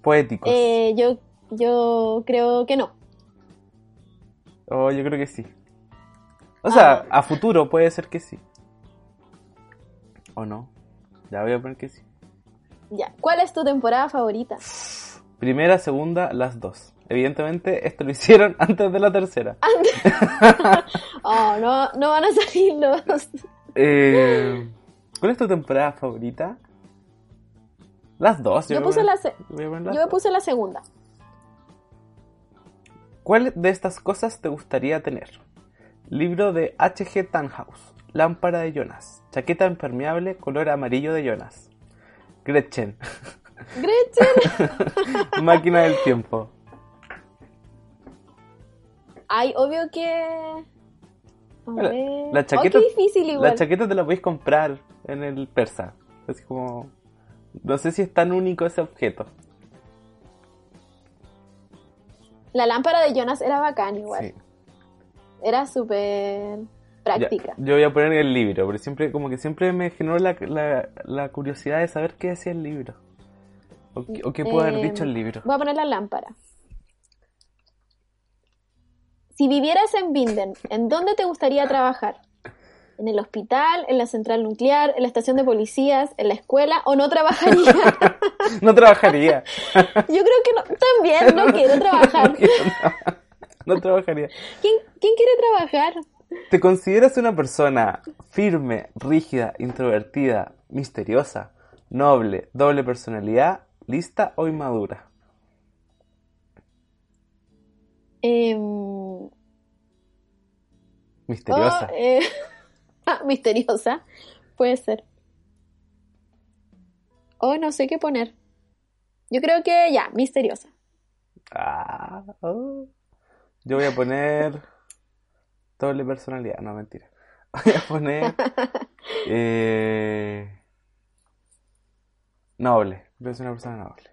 Speaker 1: poéticos.
Speaker 2: Eh, yo, yo creo que no.
Speaker 1: Oh, yo creo que sí. O sea,
Speaker 2: Ah.
Speaker 1: a futuro puede ser que sí. ¿O no? Ya voy a poner que sí.
Speaker 2: Ya. ¿Cuál es tu temporada favorita?
Speaker 1: Primera, segunda, las dos. Evidentemente, esto lo hicieron antes de la tercera.
Speaker 2: Oh, no, no van a salir los.
Speaker 1: Eh, ¿Cuál es tu temporada favorita? Las dos.
Speaker 2: Yo
Speaker 1: creo
Speaker 2: puse
Speaker 1: que-
Speaker 2: la, se- yo
Speaker 1: dos.
Speaker 2: puse la segunda.
Speaker 1: ¿Cuál de estas cosas te gustaría tener? Libro de H.G. Tannhaus. Lámpara de Jonas. Chaqueta impermeable color amarillo de Jonas. Gretchen.
Speaker 2: Gretchen.
Speaker 1: Máquina del tiempo.
Speaker 2: Ay, obvio que. A
Speaker 1: La,
Speaker 2: ver.
Speaker 1: la
Speaker 2: Oh,
Speaker 1: chaqueta,
Speaker 2: qué difícil igual.
Speaker 1: la chaqueta te la podéis comprar en el persa. Así como. No sé si es tan único ese objeto.
Speaker 2: La lámpara de Jonas era bacán igual.
Speaker 1: Sí.
Speaker 2: Era súper
Speaker 1: Ya,
Speaker 2: práctica.
Speaker 1: yo voy a poner el libro, pero siempre, como que siempre me generó la, la, la curiosidad de saber qué decía el libro. O, qué- o qué puede haber dicho el libro.
Speaker 2: Voy a poner la lámpara. Si vivieras en Binden, ¿en dónde te gustaría trabajar? ¿En el hospital, en la central nuclear, en la estación de policías, en la escuela o no trabajaría?
Speaker 1: No trabajaría.
Speaker 2: Yo creo que no, también no quiero trabajar.
Speaker 1: No trabajaría.
Speaker 2: ¿Quién, quién quiere trabajar?
Speaker 1: ¿Te consideras una persona firme, rígida, introvertida, misteriosa, noble, doble personalidad, lista o inmadura?
Speaker 2: Em,
Speaker 1: Misteriosa.
Speaker 2: oh, eh, ah, misteriosa. Puede ser. Oh, no sé qué poner. Yo creo que ya, misteriosa.
Speaker 1: Ah, oh. Yo voy a poner doble personalidad, no mentira. Voy a poner eh, noble. Yo soy una persona noble.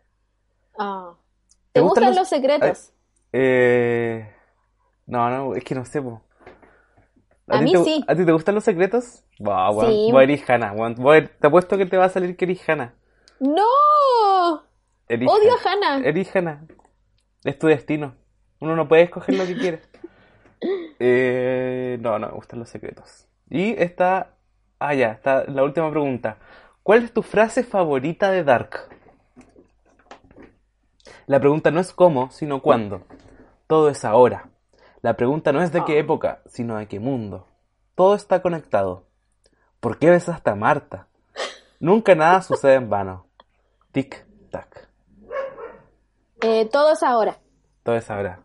Speaker 2: Ah.
Speaker 1: ¿Te
Speaker 2: ¿Te
Speaker 1: gustan
Speaker 2: gustan
Speaker 1: los-
Speaker 2: los secretos?
Speaker 1: Eh, no, no, es que no sé. po.
Speaker 2: A
Speaker 1: ti
Speaker 2: mí
Speaker 1: te,
Speaker 2: sí.
Speaker 1: ¿A ti te gustan los secretos? Wow.
Speaker 2: Sí.
Speaker 1: Voy a eres a- te apuesto que te va a salir que eres Hannah.
Speaker 2: ¡No!
Speaker 1: Eres
Speaker 2: Odio a Hannah.
Speaker 1: Eres Hannah. Es tu destino. Uno no puede escoger lo que quiere. Eh, no, no me gustan los secretos. Y esta. Ah, ya, está la última pregunta. ¿Cuál es tu frase favorita de Dark? La pregunta no es cómo, sino cuándo. Todo es ahora. La pregunta no es de qué
Speaker 2: Ah.
Speaker 1: época, sino de qué mundo. Todo está conectado. ¿Por qué besaste a Marta? Nunca nada sucede en vano. Tic, tac.
Speaker 2: Eh, todo es ahora.
Speaker 1: Todo es ahora.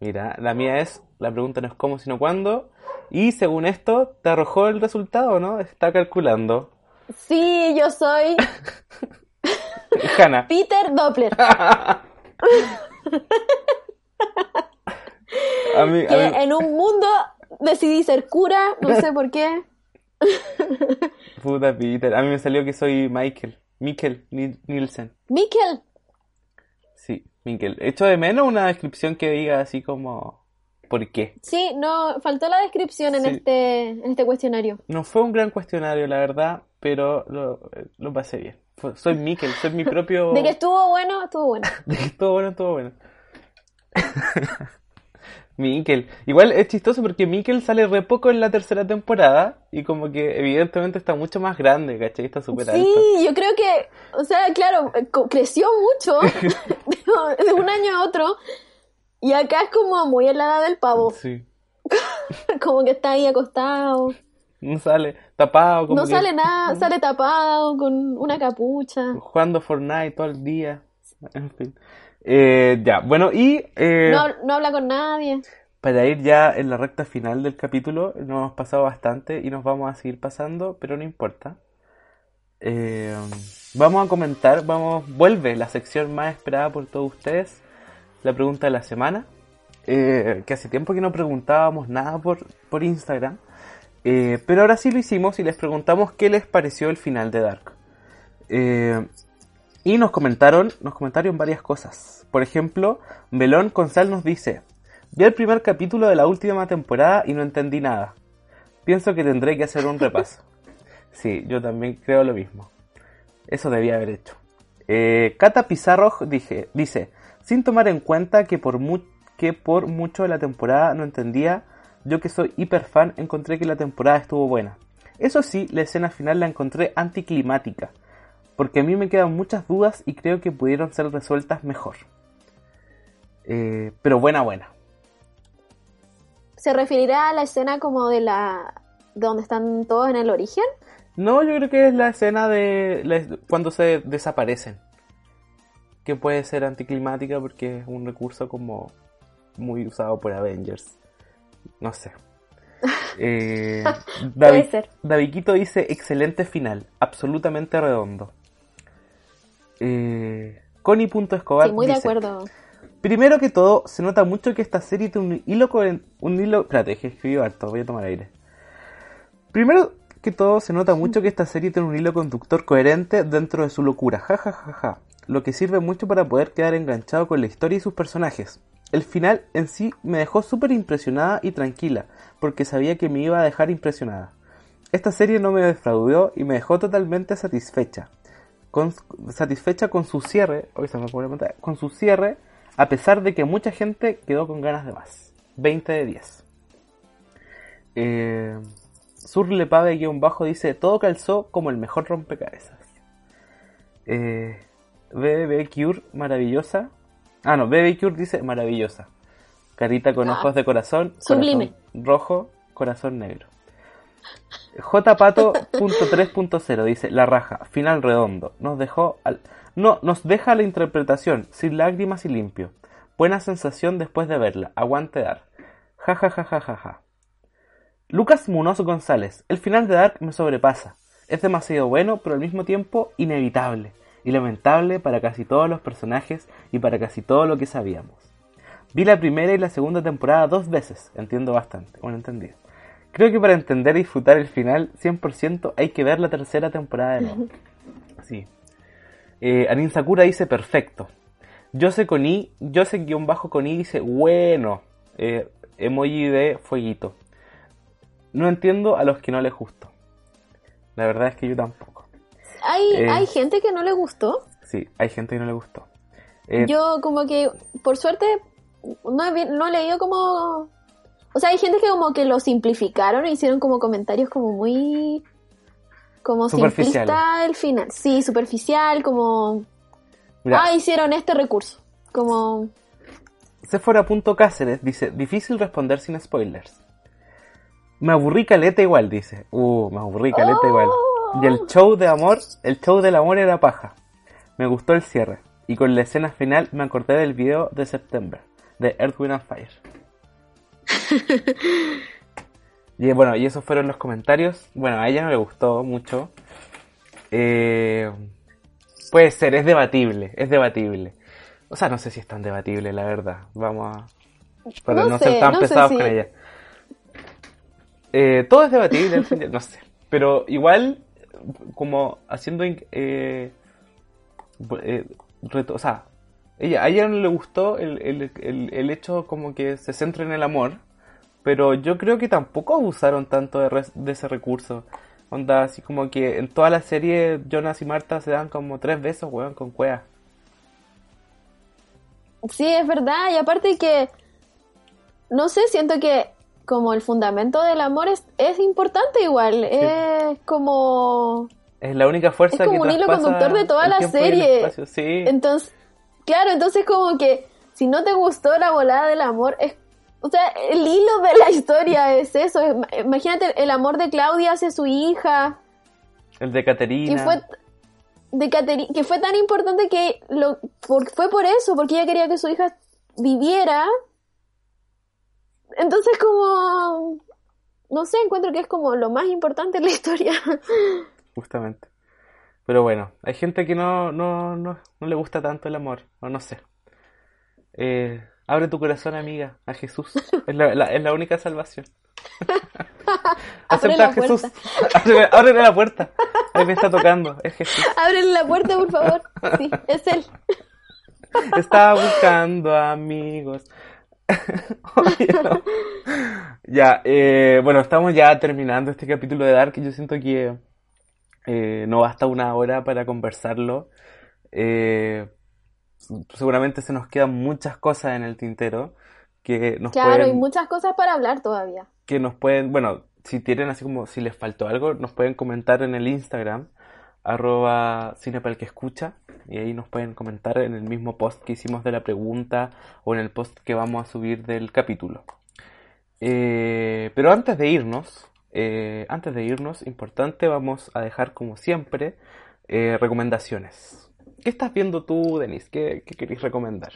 Speaker 1: Mira, la mía es, la pregunta no es cómo, sino cuándo. Y según esto, te arrojó el resultado, ¿no? Está calculando.
Speaker 2: Sí, yo soy
Speaker 1: Hanna.
Speaker 2: Peter Doppler.
Speaker 1: A mí, a
Speaker 2: que
Speaker 1: mí-
Speaker 2: en un mundo decidí ser cura, no sé por qué.
Speaker 1: puta Peter. A mí me salió que soy Michael. Mikkel Ni- Nielsen.
Speaker 2: Mikkel,
Speaker 1: Sí, Mikkel. Echo de menos una descripción que diga así como... ¿Por qué?
Speaker 2: sí, no, faltó la descripción en
Speaker 1: Sí.
Speaker 2: este, en este cuestionario.
Speaker 1: No fue un gran cuestionario, la verdad, pero lo, lo pasé bien. Soy Mikkel, soy mi propio...
Speaker 2: De que estuvo bueno, estuvo bueno.
Speaker 1: De que estuvo bueno, estuvo bueno. Mikkel. Igual es chistoso porque Mikkel sale re poco en la tercera temporada y como que evidentemente está mucho más grande, ¿cachai? Está súper alto.
Speaker 2: Sí, yo creo que, o sea, claro, creció mucho de un año a otro. Y acá es como muy edad del pavo,
Speaker 1: Sí.
Speaker 2: como que está ahí acostado.
Speaker 1: No sale tapado, como
Speaker 2: No
Speaker 1: que
Speaker 2: sale nada, sale tapado con una capucha.
Speaker 1: jugando Fortnite todo el día. En fin. Eh, ya, bueno, y eh,
Speaker 2: No, no habla con nadie.
Speaker 1: para ir ya en la recta final del capítulo, nos hemos pasado bastante y nos vamos a seguir pasando, pero no importa. Eh, vamos a comentar, vamos, vuelve la sección más esperada por todos ustedes, la pregunta de la semana. Eh, que hace tiempo que no preguntábamos nada por, por Instagram, eh, pero ahora sí lo hicimos y les preguntamos qué les pareció el final de Dark. Eh, y nos comentaron, nos comentaron varias cosas. Por ejemplo, Melón Consal nos dice, vi el primer capítulo de la última temporada y no entendí nada. Pienso que tendré que hacer un repaso. Sí, yo también creo lo mismo. Eso debía haber hecho. Eh, Cata Pizarro dije, dice, sin tomar en cuenta que por, mu- que por mucho de la temporada no entendía, yo que soy hiper fan encontré que la temporada estuvo buena. Eso sí, la escena final la encontré anticlimática, porque a mí me quedan muchas dudas y creo que pudieron ser resueltas mejor. Eh, pero buena, buena.
Speaker 2: ¿Se referirá a la escena como de la de donde están todos en el origen?
Speaker 1: No, yo creo que es la escena de la- cuando se desaparecen. Que puede ser anticlimática porque es un recurso como muy usado por Avengers. No sé. Eh, David. Daviquito dice excelente final, absolutamente redondo. Eh, Connie.escobar
Speaker 2: Sí, muy de
Speaker 1: dice,
Speaker 2: acuerdo.
Speaker 1: Primero que todo, se nota mucho que esta serie tiene un hilo un hilo. Espérate, es que escribí harto, voy a tomar aire. Primero que todo, se nota mucho que esta serie tiene un hilo conductor coherente dentro de su locura, ja ja ja ja. Lo que sirve mucho para poder quedar enganchado con la historia y sus personajes. El final en sí me dejó súper impresionada y tranquila, porque sabía que me iba a dejar impresionada. Esta serie no me defraudó y me dejó totalmente satisfecha. Con- satisfecha con su cierre, con su cierre, a pesar de que mucha gente quedó con ganas de más. 20 de 10. Eh, Surlepave-bajo dice, todo calzó como el mejor rompecabezas. Eh, BB Cure, maravillosa. Ah, no, BB Cure dice maravillosa. Carita con
Speaker 2: Ah,
Speaker 1: ojos de corazón,
Speaker 2: sublime.
Speaker 1: corazón rojo, corazón negro. JPato.3.0 dice, la raja, final redondo. Nos dejó al... No, nos deja la interpretación, sin lágrimas y limpio. Buena sensación después de verla. Aguante dar. Ja ja ja ja ja ja. Lucas Munoz González. El final de Dark me sobrepasa. Es demasiado bueno, pero al mismo tiempo inevitable y lamentable para casi todos los personajes y para casi todo lo que sabíamos. Vi la primera y la segunda temporada dos veces, entiendo bastante, bueno entendido. Creo que para entender y disfrutar el final 100% hay que ver la tercera temporada de nuevo. Sí. Eh, Anin Sakura dice perfecto. Jose con I, Jose guion bajo con I dice bueno. Eh, emoji de fueguito. No entiendo a los que no les gustó. La verdad es que yo tampoco.
Speaker 2: Hay,
Speaker 1: Eh.
Speaker 2: hay gente que no le gustó.
Speaker 1: Sí, hay gente que no le gustó. Eh,
Speaker 2: Yo como que, por suerte, no he, no he leído como... O sea, hay gente que como que lo simplificaron e hicieron como comentarios como muy... Como simplista el final. Sí, superficial, como... Ah, hicieron este recurso. Como...
Speaker 1: Sephora.cáceres dice, difícil responder sin spoilers. Me aburrí caleta igual, dice. Uh, me aburrí caleta igual. Y el show de amor, el show del amor era paja. Me gustó el cierre. Y con la escena final me acordé del video de September, de Earth, Wind and Fire. y bueno, y esos fueron los comentarios. Bueno, a ella no le gustó mucho. Eh, puede ser, es debatible, es debatible. O sea, no sé si es tan debatible, la verdad. Vamos a... Para no,
Speaker 2: No
Speaker 1: ser
Speaker 2: sé,
Speaker 1: tan
Speaker 2: no sé
Speaker 1: pesados
Speaker 2: si-
Speaker 1: con ella. Eh, todo es debatible, no sé. Pero igual, como haciendo... Eh, eh, o sea, ella, a ella no le gustó el, el, el, hecho como que se centra en el amor. Pero yo creo que tampoco abusaron tanto de ese recurso. Onda, así como que en toda la serie Jonas y Marta se dan como tres besos, weón, con cuea.
Speaker 2: Sí, es verdad. Y aparte que, no sé, siento que como el fundamento del amor es, es importante igual. Es como...
Speaker 1: Es la única fuerza
Speaker 2: Es como
Speaker 1: que
Speaker 2: un hilo conductor de toda la serie.
Speaker 1: Sí,
Speaker 2: Entonces, claro, entonces como que si no te gustó la volada del amor, es... O sea, el hilo de la historia es eso. es- imagínate el amor de Claudia hacia su hija.
Speaker 1: el de
Speaker 2: que
Speaker 1: Caterina.
Speaker 2: fue de Cateri- que fue tan importante que lo por- fue por eso porque ella quería que su hija viviera entonces como no sé encuentro que es como lo más importante en la historia
Speaker 1: Justamente. Pero bueno, hay gente que no, no, no, no le gusta tanto el amor, o no sé. Eh, abre tu corazón, amiga, a Jesús. Es la, la- es la única salvación.
Speaker 2: Abre
Speaker 1: Acepta
Speaker 2: la
Speaker 1: a Jesús. Ábrele, ábrele la puerta. Ahí me está tocando, es Jesús.
Speaker 2: ábrele la puerta por favor sí es él
Speaker 1: Está buscando amigos. Oye, no. Ya, eh, bueno, estamos ya terminando este capítulo de Dark. y Yo siento que eh, no basta una hora para conversarlo. Eh, seguramente se nos quedan muchas cosas en el tintero que nos
Speaker 2: claro
Speaker 1: pueden,
Speaker 2: hay muchas cosas para hablar todavía
Speaker 1: que nos pueden, bueno, si tienen así como si les faltó algo, nos pueden comentar en el Instagram, arroba cine para el que escucha, y ahí nos pueden comentar en el mismo post que hicimos de la pregunta o en el post que vamos a subir del capítulo. Eh, pero antes de irnos, eh, antes de irnos, importante, vamos a dejar como siempre eh, recomendaciones. ¿Qué estás viendo tú, Denise? ¿Qué, qué queréis recomendar?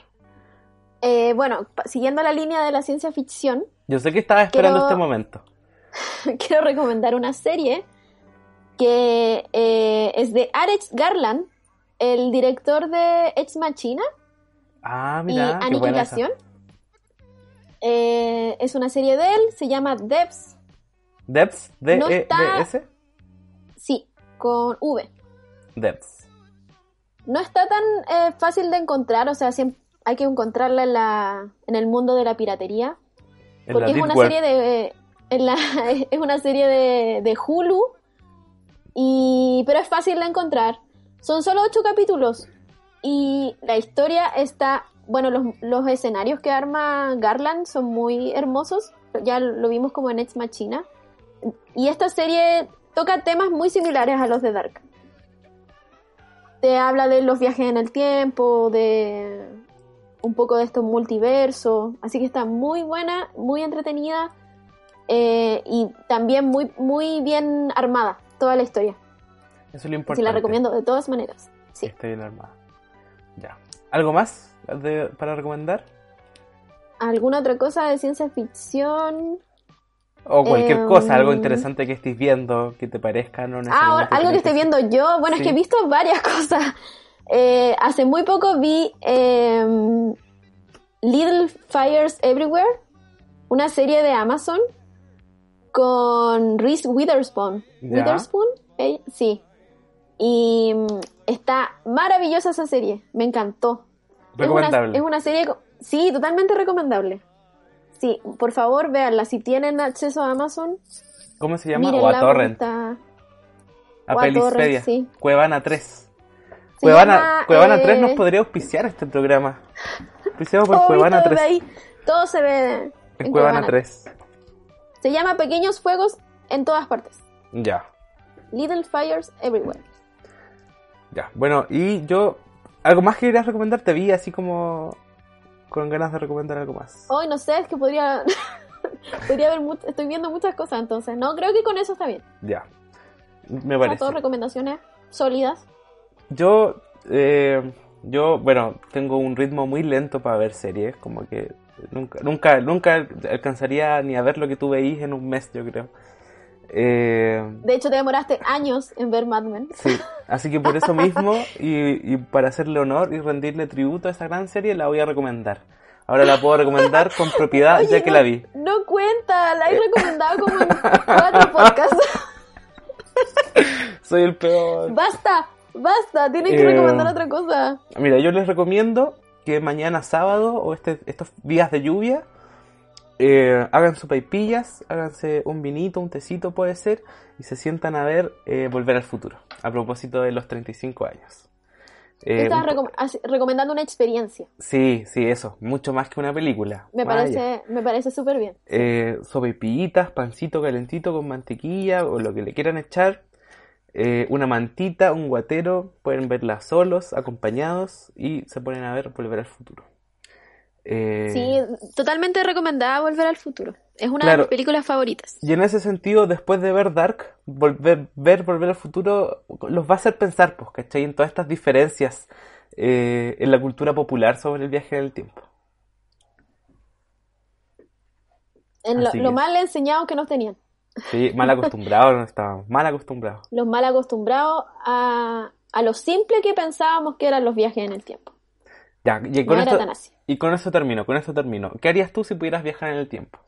Speaker 2: Bueno siguiendo la línea de la ciencia ficción
Speaker 1: Yo sé que estaba esperando
Speaker 2: Quiero-
Speaker 1: este momento.
Speaker 2: quiero recomendar una serie que eh, es de Alex Garland, el director de Ex Machina
Speaker 1: Ah,
Speaker 2: y
Speaker 1: mira.
Speaker 2: Aniquilación. Eh, es una serie de él, se llama
Speaker 1: Debs, D
Speaker 2: No
Speaker 1: E
Speaker 2: está-
Speaker 1: S,
Speaker 2: sí, con V.
Speaker 1: Debs.
Speaker 2: No está tan eh, fácil de encontrar, o sea, hay que encontrarla en, la, en el mundo de la piratería,
Speaker 1: En
Speaker 2: porque
Speaker 1: la
Speaker 2: es una
Speaker 1: Web.
Speaker 2: serie de en la, es una serie de, de Hulu y pero es fácil de encontrar. Son solo ocho capítulos. Y la historia está bueno los, los escenarios que arma Garland son muy hermosos. Ya lo vimos como en Ex Machina. Y esta serie toca temas muy similares a los de Dark. Te habla de los viajes en el tiempo de un poco de estos multiversos así que está muy buena muy entretenida eh, y también muy, muy bien armada toda la historia.
Speaker 1: Eso es lo importante.
Speaker 2: Así la recomiendo de todas maneras. Sí.
Speaker 1: esté bien armada. Ya. ¿Algo más de- para recomendar?
Speaker 2: ¿Alguna otra cosa de ciencia ficción?
Speaker 1: O cualquier
Speaker 2: Em,
Speaker 1: cosa, algo interesante que estés viendo, que te parezca, no
Speaker 2: Ah, algo que esté viendo yo. Bueno,
Speaker 1: Sí.
Speaker 2: es que he visto varias cosas. Eh, hace muy poco vi em, Little Fires Everywhere, una serie de Amazon con Reese Witherspoon.
Speaker 1: Ya.
Speaker 2: ¿Witherspoon? Eh, Sí. Y mm, está maravillosa esa serie. Me encantó. Es una,
Speaker 1: Recomendable.
Speaker 2: es una serie, sí, totalmente recomendable. Sí, por favor, véanla. Si tienen acceso a Amazon,
Speaker 1: ¿Cómo se llama? o a Torrent.
Speaker 2: está-
Speaker 1: A Pelispedia.
Speaker 2: Sí.
Speaker 1: Cuevana 3.
Speaker 2: Se
Speaker 1: Cuevana,
Speaker 2: llama,
Speaker 1: Cuevana
Speaker 2: eh,
Speaker 1: 3 nos podría auspiciar este programa. Auspiciado por Cuevana
Speaker 2: todo,
Speaker 1: 3.
Speaker 2: de ahí, todo se ve
Speaker 1: En
Speaker 2: en
Speaker 1: Cuevana
Speaker 2: Cuevana.
Speaker 1: 3.
Speaker 2: Se llama Pequeños Fuegos en todas partes.
Speaker 1: Ya.
Speaker 2: Little Fires Everywhere.
Speaker 1: Ya. Bueno, y yo. ¿Algo más que querías recomendar? Te vi así como. Con ganas de recomendar algo más.
Speaker 2: Hoy no sé, es que podría. podría haber mu- estoy viendo muchas cosas, entonces no creo que con eso está bien.
Speaker 1: Ya. Me parece.
Speaker 2: todas recomendaciones sólidas.
Speaker 1: Yo, eh, yo, bueno, tengo un ritmo muy lento para ver series, como que nunca, nunca, nunca alcanzaría ni a ver lo que tú veís en un mes, yo creo. Eh,
Speaker 2: De hecho, te demoraste años en ver Mad Men.
Speaker 1: sí, así que por eso mismo, y, y para hacerle honor y rendirle tributo a esa gran serie, la voy a recomendar. Ahora la puedo recomendar con propiedad ya
Speaker 2: Oye,
Speaker 1: que
Speaker 2: no-
Speaker 1: la vi.
Speaker 2: No cuenta, la he recomendado como en cuatro podcasts.
Speaker 1: Soy el peor.
Speaker 2: basta, basta, tienes que
Speaker 1: Eh,
Speaker 2: recomendar otra cosa.
Speaker 1: Mira, yo les recomiendo que mañana sábado o este, estos días de lluvia eh, hagan su paipillas, háganse un vinito, un tecito puede ser, y se sientan a ver eh, Volver al Futuro, a propósito de los 35 años. Eh,
Speaker 2: estás recom- recomendando una experiencia.
Speaker 1: sí, sí, eso, mucho más que una película.
Speaker 2: Me
Speaker 1: Vaya.
Speaker 2: parece, me parece súper bien.
Speaker 1: Eh, sopaipillitas, pancito calentito con mantequilla o lo que le quieran echar. Eh, una mantita, un guatero, pueden verla solos, acompañados y se ponen a ver Volver al Futuro. Eh,
Speaker 2: Sí, totalmente recomendada Volver al Futuro. Es una
Speaker 1: Claro.
Speaker 2: de mis películas favoritas.
Speaker 1: Y en ese sentido, después de ver Dark, volver, ver Volver al Futuro los va a hacer pensar, pues, ¿cachai? En todas estas diferencias eh, en la cultura popular sobre el viaje en el tiempo.
Speaker 2: En lo, lo mal enseñado que nos tenían.
Speaker 1: Sí, mal acostumbrados, no estábamos, mal acostumbrados.
Speaker 2: Los mal acostumbrados a, a lo simple que pensábamos que eran los viajes en el tiempo.
Speaker 1: Ya, y con esto, y con eso termino, con eso termino. ¿Qué harías tú si pudieras viajar en el tiempo?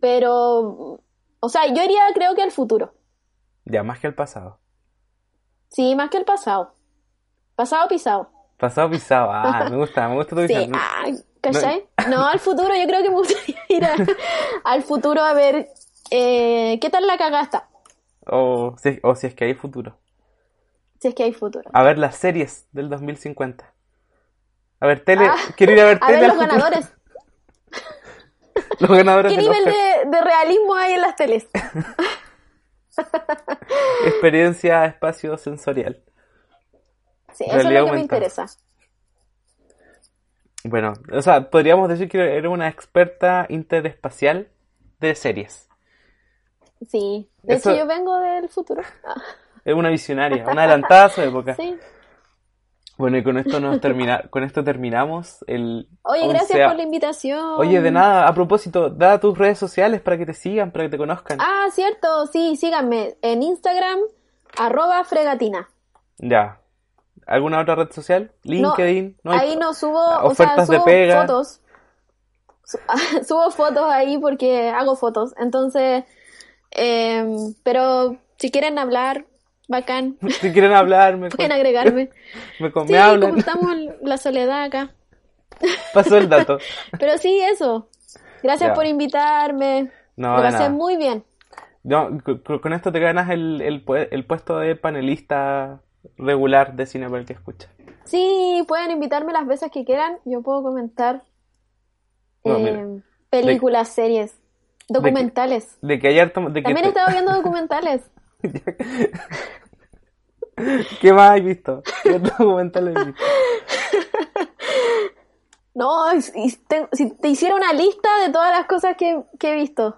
Speaker 2: Pero, o sea, yo iría creo que al futuro.
Speaker 1: Ya, más que al pasado.
Speaker 2: Sí, más que el pasado. Pasado pisado.
Speaker 1: Pasado pisado, ah, me gusta, me gusta tu
Speaker 2: Sí,
Speaker 1: visión.
Speaker 2: ah, ¿cachai? No, al futuro, yo creo que me gustaría ir a- al futuro a ver eh, qué tal la cagasta.
Speaker 1: O, si, o si es que hay futuro.
Speaker 2: Si es que hay futuro.
Speaker 1: A ver las series del 2050. A ver, tele,
Speaker 2: Ah,
Speaker 1: quiero ir a ver
Speaker 2: A
Speaker 1: tele
Speaker 2: ver
Speaker 1: al
Speaker 2: los ganadores.
Speaker 1: Los ganadores
Speaker 2: ¿Qué nivel de, de realismo hay en las teles?
Speaker 1: Experiencia espacio sensorial.
Speaker 2: Sí, eso es lo que me interesa.
Speaker 1: Bueno, o sea, podríamos decir que era una experta interespacial de series.
Speaker 2: Sí. De
Speaker 1: Eso-
Speaker 2: hecho, yo vengo del futuro.
Speaker 1: Es una visionaria, una adelantada a su época.
Speaker 2: sí.
Speaker 1: Bueno, y con esto nos termina, con esto terminamos el
Speaker 2: Oye, gracias por la invitación.
Speaker 1: Oye, de nada, a propósito, da tus redes sociales para que te sigan, para que te conozcan.
Speaker 2: Ah, cierto, sí, síganme en Instagram, arroba fregatina.
Speaker 1: Ya. ¿Alguna otra red social? LinkedIn.
Speaker 2: No, ahí no subo, o sea,
Speaker 1: ofertas de
Speaker 2: subo
Speaker 1: pega.
Speaker 2: fotos. Su- subo fotos ahí porque hago fotos. Entonces, em, pero si quieren hablar, bacán,
Speaker 1: Si quieren hablar, me,
Speaker 2: pueden agregarme.
Speaker 1: me,
Speaker 2: Sí,
Speaker 1: me hablan.
Speaker 2: estamos la soledad acá.
Speaker 1: Pasó el dato.
Speaker 2: Pero sí, eso. Gracias
Speaker 1: Ya.
Speaker 2: por invitarme.
Speaker 1: No,
Speaker 2: Lo pasé muy bien.
Speaker 1: Con, esto te ganas el, el puesto de panelista regular de cine para el que escucha.
Speaker 2: Sí, pueden invitarme las veces que quieran. Yo puedo comentar
Speaker 1: No,
Speaker 2: eh, películas, series, documentales.
Speaker 1: De que. De que
Speaker 2: También he estado viendo documentales.
Speaker 1: ¿Qué más has visto? ¿Qué otro documental has visto?
Speaker 2: No, y te- si te hiciera una lista de todas las cosas que, que he visto.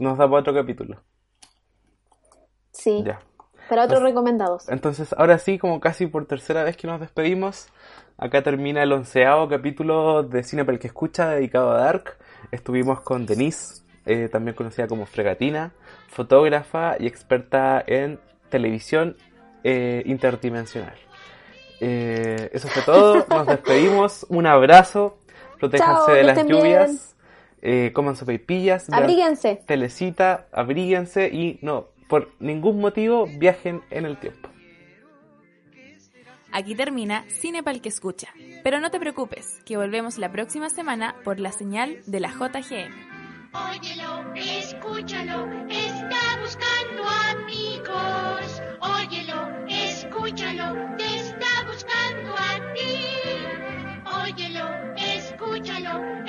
Speaker 1: Nos da para otro capítulo.
Speaker 2: Sí,
Speaker 1: Ya.
Speaker 2: Para otros recomendados.
Speaker 1: Entonces, ahora sí, como casi por tercera vez que nos despedimos, acá termina el onceavo capítulo de Cine para el que escucha dedicado a Dark. Estuvimos con Denise, eh, también conocida como Fregatina, fotógrafa y experta en televisión eh, interdimensional. Eh, eso fue todo, nos despedimos, un abrazo, protéjanse
Speaker 2: Chao,
Speaker 1: de las lluvias, coman sopaipillas, vean
Speaker 2: Abríguense.
Speaker 1: telecita, abríguense y no, por ningún motivo viajen en el tiempo.
Speaker 3: Aquí termina Cine para el que escucha, pero no te preocupes, que volvemos la próxima semana por la señal de la JGM.
Speaker 4: Óyelo, escúchalo, te está buscando a ti. Óyelo, escúchalo,